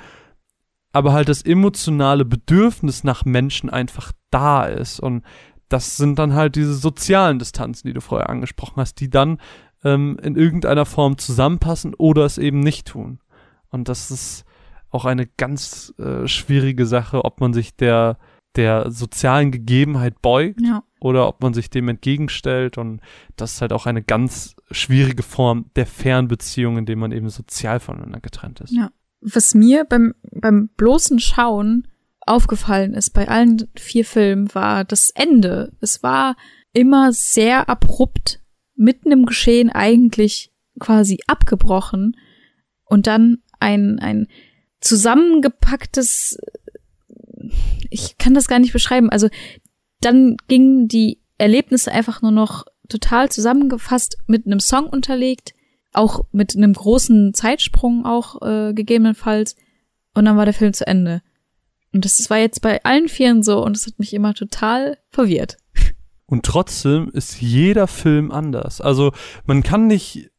aber halt das emotionale Bedürfnis nach Menschen einfach da ist. Und das sind dann halt diese sozialen Distanzen, die du vorher angesprochen hast, die dann ähm, in irgendeiner Form zusammenpassen oder es eben nicht tun. Und das ist auch eine ganz äh, schwierige Sache, ob man sich der der sozialen Gegebenheit beugt ja. Oder ob man sich dem entgegenstellt und das ist halt auch eine ganz schwierige Form der Fernbeziehung, in dem man eben sozial voneinander getrennt ist. Ja. Was mir beim, beim bloßen Schauen aufgefallen ist bei allen vier Filmen, war das Ende. Es war immer sehr abrupt, mitten im Geschehen eigentlich quasi abgebrochen und dann ein, ein zusammengepacktes, ich kann das gar nicht beschreiben, also dann gingen die Erlebnisse einfach nur noch total zusammengefasst mit einem Song unterlegt, auch mit einem großen Zeitsprung auch äh, gegebenenfalls und dann war der Film zu Ende. Und das war jetzt bei allen Vieren so und es hat mich immer total verwirrt. Und trotzdem ist jeder Film anders. Also man kann nicht,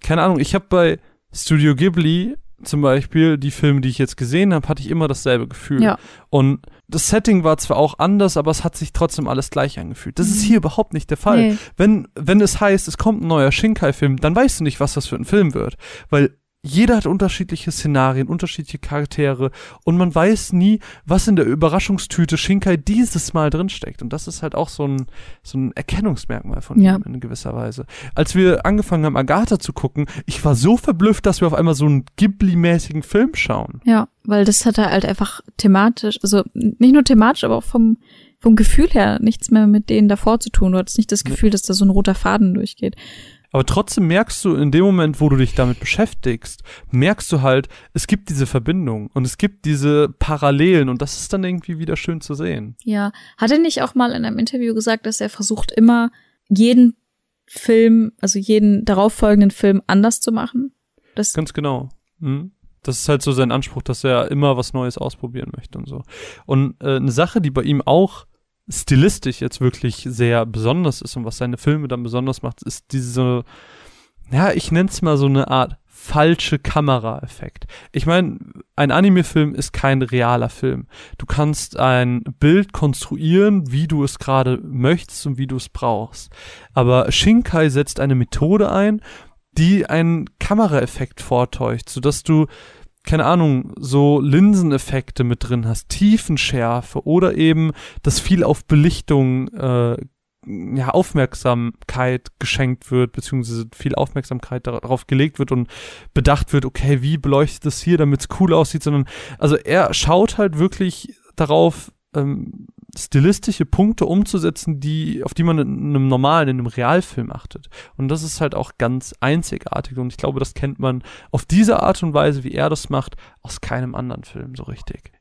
keine Ahnung, ich habe bei Studio Ghibli zum Beispiel die Filme, die ich jetzt gesehen habe, hatte ich immer dasselbe Gefühl. Ja. Und das Setting war zwar auch anders, aber es hat sich trotzdem alles gleich angefühlt. Das ist Mhm. hier überhaupt nicht der Fall. Nee. Wenn, wenn es heißt, es kommt ein neuer Shinkai-Film, dann weißt du nicht, was das für ein Film wird. Weil jeder hat unterschiedliche Szenarien, unterschiedliche Charaktere und man weiß nie, was in der Überraschungstüte Shinkai dieses Mal drinsteckt. Und das ist halt auch so ein, so ein Erkennungsmerkmal von Ja. ihm in gewisser Weise. Als wir angefangen haben, Agatha zu gucken, ich war so verblüfft, dass wir auf einmal so einen Ghibli-mäßigen Film schauen. Ja, weil das hat halt einfach thematisch, also nicht nur thematisch, aber auch vom, vom Gefühl her nichts mehr mit denen davor zu tun. Du hattest nicht das. Gefühl, dass da so ein roter Faden durchgeht. Aber trotzdem merkst du in dem Moment, wo du dich damit beschäftigst, merkst du halt, es gibt diese Verbindung und es gibt diese Parallelen und das ist dann irgendwie wieder schön zu sehen. Ja, hat er nicht auch mal in einem Interview gesagt, dass er versucht immer jeden Film, also jeden darauffolgenden Film anders zu machen? Das, Ganz genau. Mhm. Das ist halt so sein Anspruch, dass er immer was Neues ausprobieren möchte und so. Und äh, eine Sache, die bei ihm auch stilistisch jetzt wirklich sehr besonders ist und was seine Filme dann besonders macht, ist diese, ja, ich nenne es mal so eine Art falsche Kameraeffekt. Ich meine, ein Anime-Film ist kein realer Film. Du kannst ein Bild konstruieren, wie du es gerade möchtest und wie du es brauchst. Aber Shinkai setzt eine Methode ein, die einen Kameraeffekt vortäuscht, sodass du keine Ahnung, so Linseneffekte mit drin hast, Tiefenschärfe oder eben, dass viel auf Belichtung äh, ja, Aufmerksamkeit geschenkt wird, beziehungsweise viel Aufmerksamkeit darauf gelegt wird und bedacht wird, okay, wie beleuchtet das hier, damit es cool aussieht, sondern also er schaut halt wirklich darauf, ähm, stilistische Punkte umzusetzen, die, auf die man in einem normalen, in einem Realfilm achtet. Und das ist halt auch ganz einzigartig. Und ich glaube, das kennt man auf diese Art und Weise, wie er das macht, aus keinem anderen Film so richtig.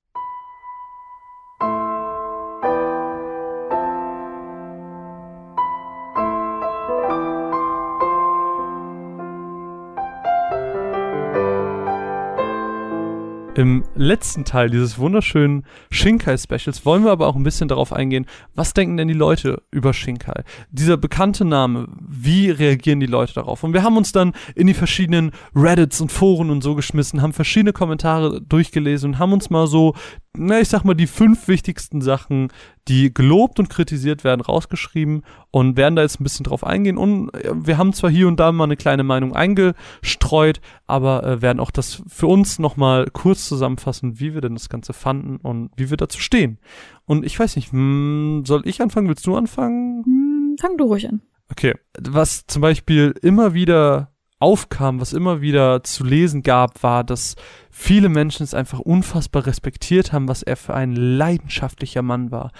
Im letzten Teil dieses wunderschönen Shinkai-Specials wollen wir aber auch ein bisschen darauf eingehen, was denken denn die Leute über Shinkai? Dieser bekannte Name, wie reagieren die Leute darauf? Und wir haben uns dann in die verschiedenen Reddits und Foren und so geschmissen, haben verschiedene Kommentare durchgelesen und haben uns mal so na, ich sag mal, die fünf wichtigsten Sachen, die gelobt und kritisiert werden, rausgeschrieben und werden da jetzt ein bisschen drauf eingehen. Und äh, wir haben zwar hier und da mal eine kleine Meinung eingestreut, aber äh, werden auch das für uns nochmal kurz zusammenfassen, wie wir denn das Ganze fanden und wie wir dazu stehen. Und ich weiß nicht, hm, soll ich anfangen? Willst du anfangen? Hm, fang du ruhig an. Okay. Was zum Beispiel immer wieder aufkam, was immer wieder zu lesen gab, war, dass viele Menschen es einfach unfassbar respektiert haben, was er für ein leidenschaftlicher Mann war.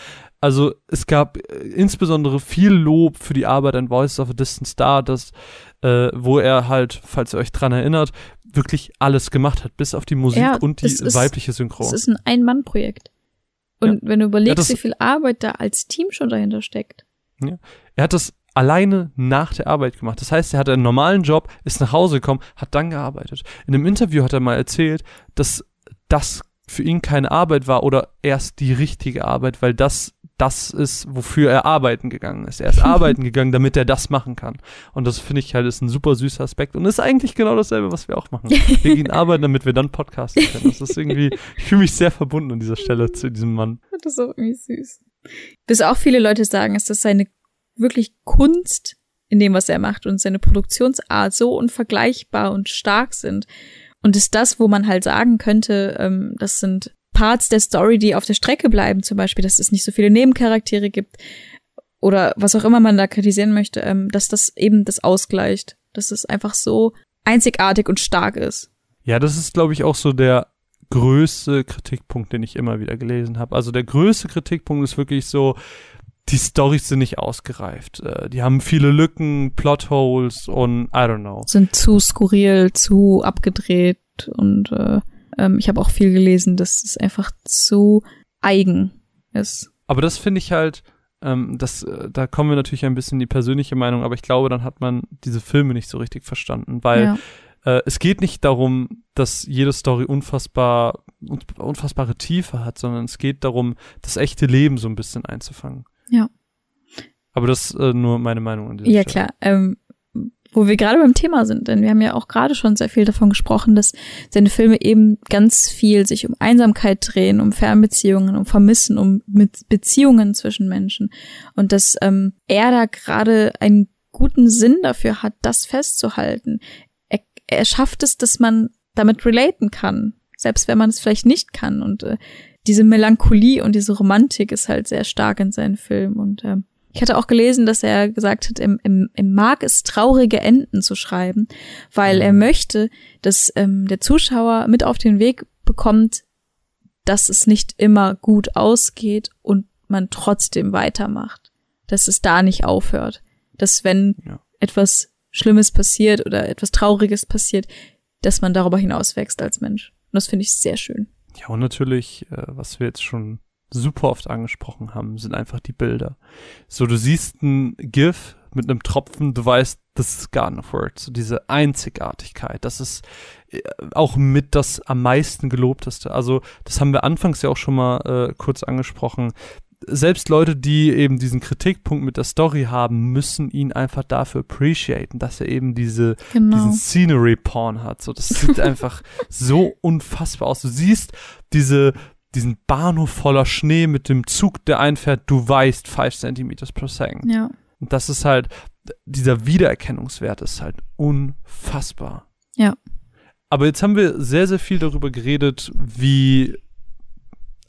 Also es gab äh, insbesondere viel Lob für die Arbeit an Voices of a Distant Star, das, äh, wo er halt, falls ihr euch dran erinnert, wirklich alles gemacht hat, bis auf die Musik ja, und die ist, weibliche Synchron. Es ist ein Ein-Mann-Projekt. Und ja. wenn du überlegst, ja, wie viel Arbeit da als Team schon dahinter steckt. Ja. Er hat das alleine nach der Arbeit gemacht. Das heißt, er hatte einen normalen Job, ist nach Hause gekommen, hat dann gearbeitet. In einem Interview hat er mal erzählt, dass das für ihn keine Arbeit war oder erst die richtige Arbeit, weil das das ist, wofür er arbeiten gegangen ist. Er ist arbeiten gegangen, damit er das machen kann. Und das finde ich halt ist ein super süßer Aspekt und ist eigentlich genau dasselbe, was wir auch machen. Wir gehen arbeiten, damit wir dann podcasten können. Das ist irgendwie, ich fühle mich sehr verbunden an dieser Stelle zu diesem Mann. Das ist auch irgendwie süß. Bis auch viele Leute sagen, ist das seine wirklich Kunst in dem, was er macht und seine Produktionsart so unvergleichbar und stark sind. Und ist das, wo man halt sagen könnte, ähm, das sind Parts der Story, die auf der Strecke bleiben, zum Beispiel, dass es nicht so viele Nebencharaktere gibt oder was auch immer man da kritisieren möchte, ähm, dass das eben das ausgleicht, dass es einfach so einzigartig und stark ist. Ja, das ist, glaube ich, auch so der größte Kritikpunkt, den ich immer wieder gelesen habe. Also der größte Kritikpunkt ist wirklich so, die Storys sind nicht ausgereift. Äh, die haben viele Lücken, Plotholes und I don't know. Sind zu skurril, zu abgedreht und äh, ähm, ich habe auch viel gelesen, dass es einfach zu eigen ist. Aber das finde ich halt, ähm, das, äh, da kommen wir natürlich ein bisschen in die persönliche Meinung, aber ich glaube, dann hat man diese Filme nicht so richtig verstanden, weil ja. äh, es geht nicht darum, dass jede Story unfassbar unfassbare Tiefe hat, sondern es geht darum, das echte Leben so ein bisschen einzufangen. Ja. Aber das ist äh, nur meine Meinung an Ja, Stelle. klar. Ähm, wo wir gerade beim Thema sind, denn wir haben ja auch gerade schon sehr viel davon gesprochen, dass seine Filme eben ganz viel sich um Einsamkeit drehen, um Fernbeziehungen, um Vermissen, um Beziehungen zwischen Menschen und dass ähm, er da gerade einen guten Sinn dafür hat, das festzuhalten. Er, er schafft es, dass man damit relaten kann, selbst wenn man es vielleicht nicht kann und äh, diese Melancholie und diese Romantik ist halt sehr stark in seinen Filmen. Und äh, ich hatte auch gelesen, dass er gesagt hat, im, im, im mag es traurige Enden zu schreiben, weil er mhm. möchte, dass ähm, der Zuschauer mit auf den Weg bekommt, dass es nicht immer gut ausgeht und man trotzdem weitermacht. Dass es da nicht aufhört. Dass wenn ja. etwas Schlimmes passiert oder etwas Trauriges passiert, dass man darüber hinaus wächst als Mensch. Und das finde ich sehr schön. Ja, und natürlich, äh, was wir jetzt schon super oft angesprochen haben, sind einfach die Bilder. So, du siehst ein GIF mit einem Tropfen, du weißt, das ist Gardenford. So diese Einzigartigkeit, das ist äh, auch mit das am meisten gelobteste. Also, das haben wir anfangs ja auch schon mal äh, kurz angesprochen selbst Leute, die eben diesen Kritikpunkt mit der Story haben, müssen ihn einfach dafür appreciaten, dass er eben diese, genau. diesen Scenery Porn hat. So, das sieht einfach so unfassbar aus. Du siehst diese, diesen Bahnhof voller Schnee mit dem Zug, der einfährt, du weißt, 5 Centimeters per second. Ja. Und das ist halt, dieser Wiedererkennungswert ist halt unfassbar. Ja. Aber jetzt haben wir sehr, sehr viel darüber geredet, wie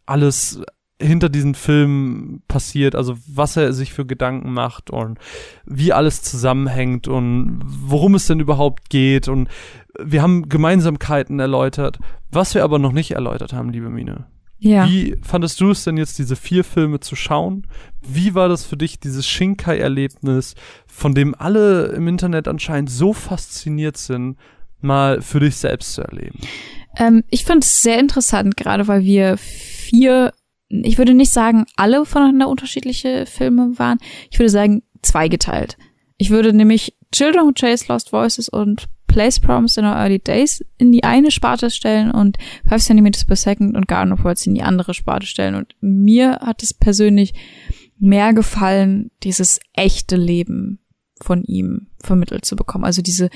alles hinter diesen Filmen passiert, also was er sich für Gedanken macht und wie alles zusammenhängt und worum es denn überhaupt geht und wir haben Gemeinsamkeiten erläutert. Was wir aber noch nicht erläutert haben, liebe Mine. Ja. Wie fandest du es denn jetzt, diese vier Filme zu schauen? Wie war das für dich, dieses Shinkai-Erlebnis, von dem alle im Internet anscheinend so fasziniert sind, mal für dich selbst zu erleben? Ähm, ich fand es sehr interessant, gerade weil wir vier, ich würde nicht sagen, alle voneinander unterschiedliche Filme waren. Ich würde sagen, zweigeteilt. Ich würde nämlich Children Who Chase Lost Voices und Place Promised in Our Early Days in die eine Sparte stellen und 5 cm per second und Garden of Words in die andere Sparte stellen. Und mir hat es persönlich mehr gefallen, dieses echte Leben von ihm vermittelt zu bekommen. Also diese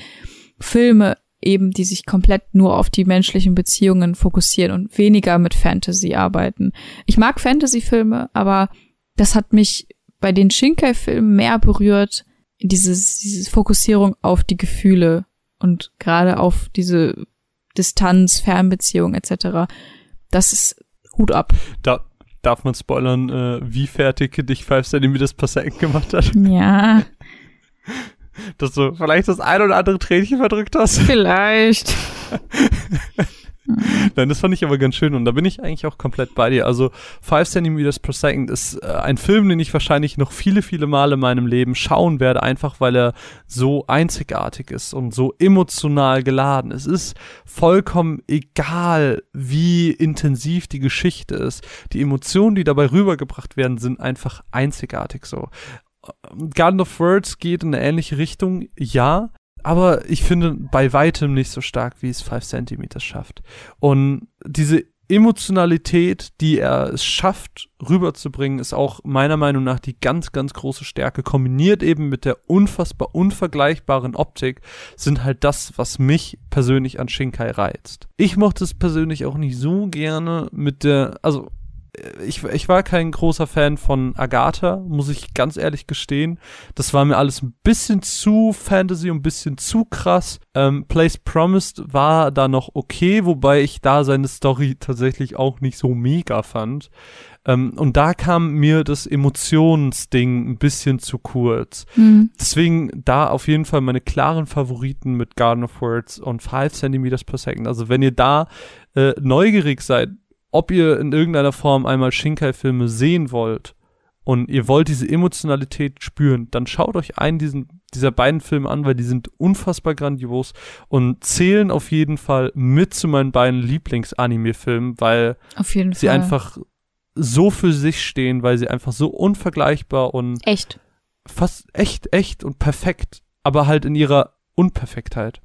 Filme eben, die sich komplett nur auf die menschlichen Beziehungen fokussieren und weniger mit Fantasy arbeiten. Ich mag Fantasy-Filme, aber das hat mich bei den Shinkai-Filmen mehr berührt, dieses, diese Fokussierung auf die Gefühle und gerade auf diese Distanz, Fernbeziehung etc. Das ist Hut ab. Da darf man spoilern, äh, wie fertig dich 5 cm per Second gemacht hat. Ja. Dass du vielleicht das ein oder andere Tränchen verdrückt hast. Vielleicht. Nein, das fand ich aber ganz schön und da bin ich eigentlich auch komplett bei dir. Also 5 cm per second ist äh, ein Film, den ich wahrscheinlich noch viele, viele Male in meinem Leben schauen werde, einfach weil er so einzigartig ist und so emotional geladen. Es ist vollkommen egal, wie intensiv die Geschichte ist. Die Emotionen, die dabei rübergebracht werden, sind einfach einzigartig so. Garden of Words geht in eine ähnliche Richtung, ja, aber ich finde bei weitem nicht so stark, wie es 5 cm schafft. Und diese Emotionalität, die er es schafft, rüberzubringen, ist auch meiner Meinung nach die ganz, ganz große Stärke. Kombiniert eben mit der unfassbar unvergleichbaren Optik, sind halt das, was mich persönlich an Shinkai reizt. Ich mochte es persönlich auch nicht so gerne mit der, also ich, ich war kein großer Fan von Agatha, muss ich ganz ehrlich gestehen. Das war mir alles ein bisschen zu Fantasy und ein bisschen zu krass. Ähm, Place Promised war da noch okay, wobei ich da seine Story tatsächlich auch nicht so mega fand. Ähm, und da kam mir das Emotionsding ein bisschen zu kurz. Mhm. Deswegen da auf jeden Fall meine klaren Favoriten mit Garden of Words und 5 cm per second. Also wenn ihr da äh, neugierig seid, ob ihr in irgendeiner Form einmal Shinkai-Filme sehen wollt und ihr wollt diese Emotionalität spüren, dann schaut euch einen diesen, dieser beiden Filme an, weil die sind unfassbar grandios und zählen auf jeden Fall mit zu meinen beiden Lieblings-Anime-Filmen, weil sie Fall. einfach so für sich stehen, weil sie einfach so unvergleichbar und Echt. fast echt, echt und perfekt, aber halt in ihrer Unperfektheit.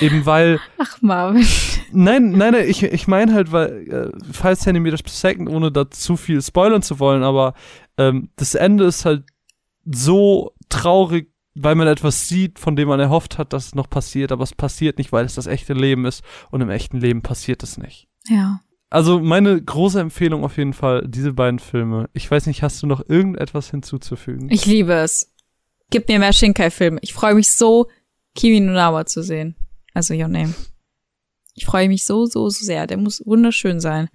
Eben weil Ach, Marvin. Nein, nein, nein, ich, ich meine halt, weil äh, 5 cm per second, ohne da zu viel spoilern zu wollen, aber ähm, das Ende ist halt so traurig, weil man etwas sieht, von dem man erhofft hat, dass es noch passiert, aber es passiert nicht, weil es das echte Leben ist und im echten Leben passiert es nicht. Ja. Also meine große Empfehlung auf jeden Fall, diese beiden Filme. Ich weiß nicht, hast du noch irgendetwas hinzuzufügen? Ich liebe es. Gib mir mehr Shinkai-Filme. Ich freue mich so, Kimi no Nawa zu sehen. Also Your Name. Ich freue mich so, so, so sehr. Der muss wunderschön sein.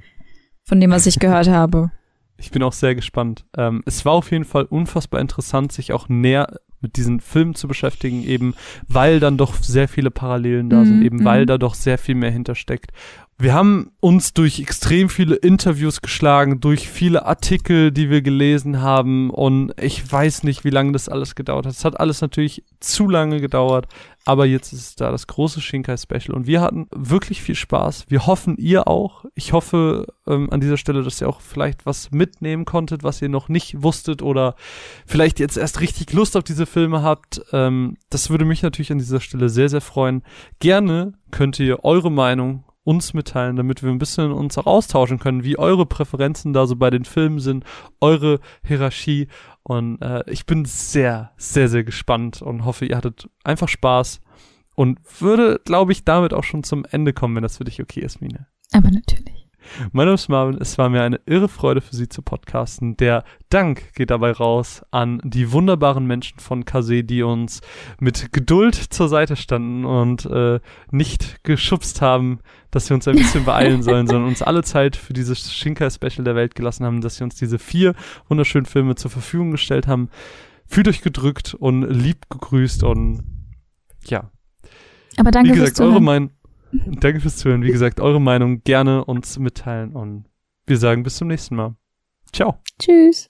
Von dem, was ich gehört habe. Ich bin auch sehr gespannt. Ähm, es war auf jeden Fall unfassbar interessant, sich auch näher mit diesen Filmen zu beschäftigen, eben weil dann doch sehr viele Parallelen da sind, Mhm, eben weil mhm. da doch sehr viel mehr hintersteckt. Wir haben uns durch extrem viele Interviews geschlagen, durch viele Artikel, die wir gelesen haben und ich weiß nicht, wie lange das alles gedauert hat. Es hat alles natürlich zu lange gedauert, aber jetzt ist da das große Shinkai-Special und wir hatten wirklich viel Spaß. Wir hoffen, ihr auch. Ich hoffe ähm, an dieser Stelle, dass ihr auch vielleicht was mitnehmen konntet, was ihr noch nicht wusstet oder vielleicht jetzt erst richtig Lust auf diese Filme habt. Ähm, das würde mich natürlich an dieser Stelle sehr, sehr freuen. Gerne könnt ihr eure Meinung uns mitteilen, damit wir ein bisschen uns auch austauschen können, wie eure Präferenzen da so bei den Filmen sind, eure Hierarchie. Und äh, ich bin sehr, sehr, sehr gespannt und hoffe, ihr hattet einfach Spaß und würde, glaube ich, damit auch schon zum Ende kommen, wenn das für dich okay ist, Mine. Aber natürlich. Mein Name ist Marvin. Es war mir eine irre Freude für Sie zu podcasten. Der Dank geht dabei raus an die wunderbaren Menschen von Kase, die uns mit Geduld zur Seite standen und äh, nicht geschubst haben, dass wir uns ein bisschen beeilen sollen, sondern uns alle Zeit für dieses Shinkai-Special der Welt gelassen haben, dass sie uns diese vier wunderschönen Filme zur Verfügung gestellt haben. Fühlt euch gedrückt und lieb gegrüßt und ja. Aber danke Wie gesagt, fürs eure. Meinung. Danke fürs Zuhören. Wie gesagt, eure Meinung gerne uns mitteilen und wir sagen bis zum nächsten Mal. Ciao. Tschüss.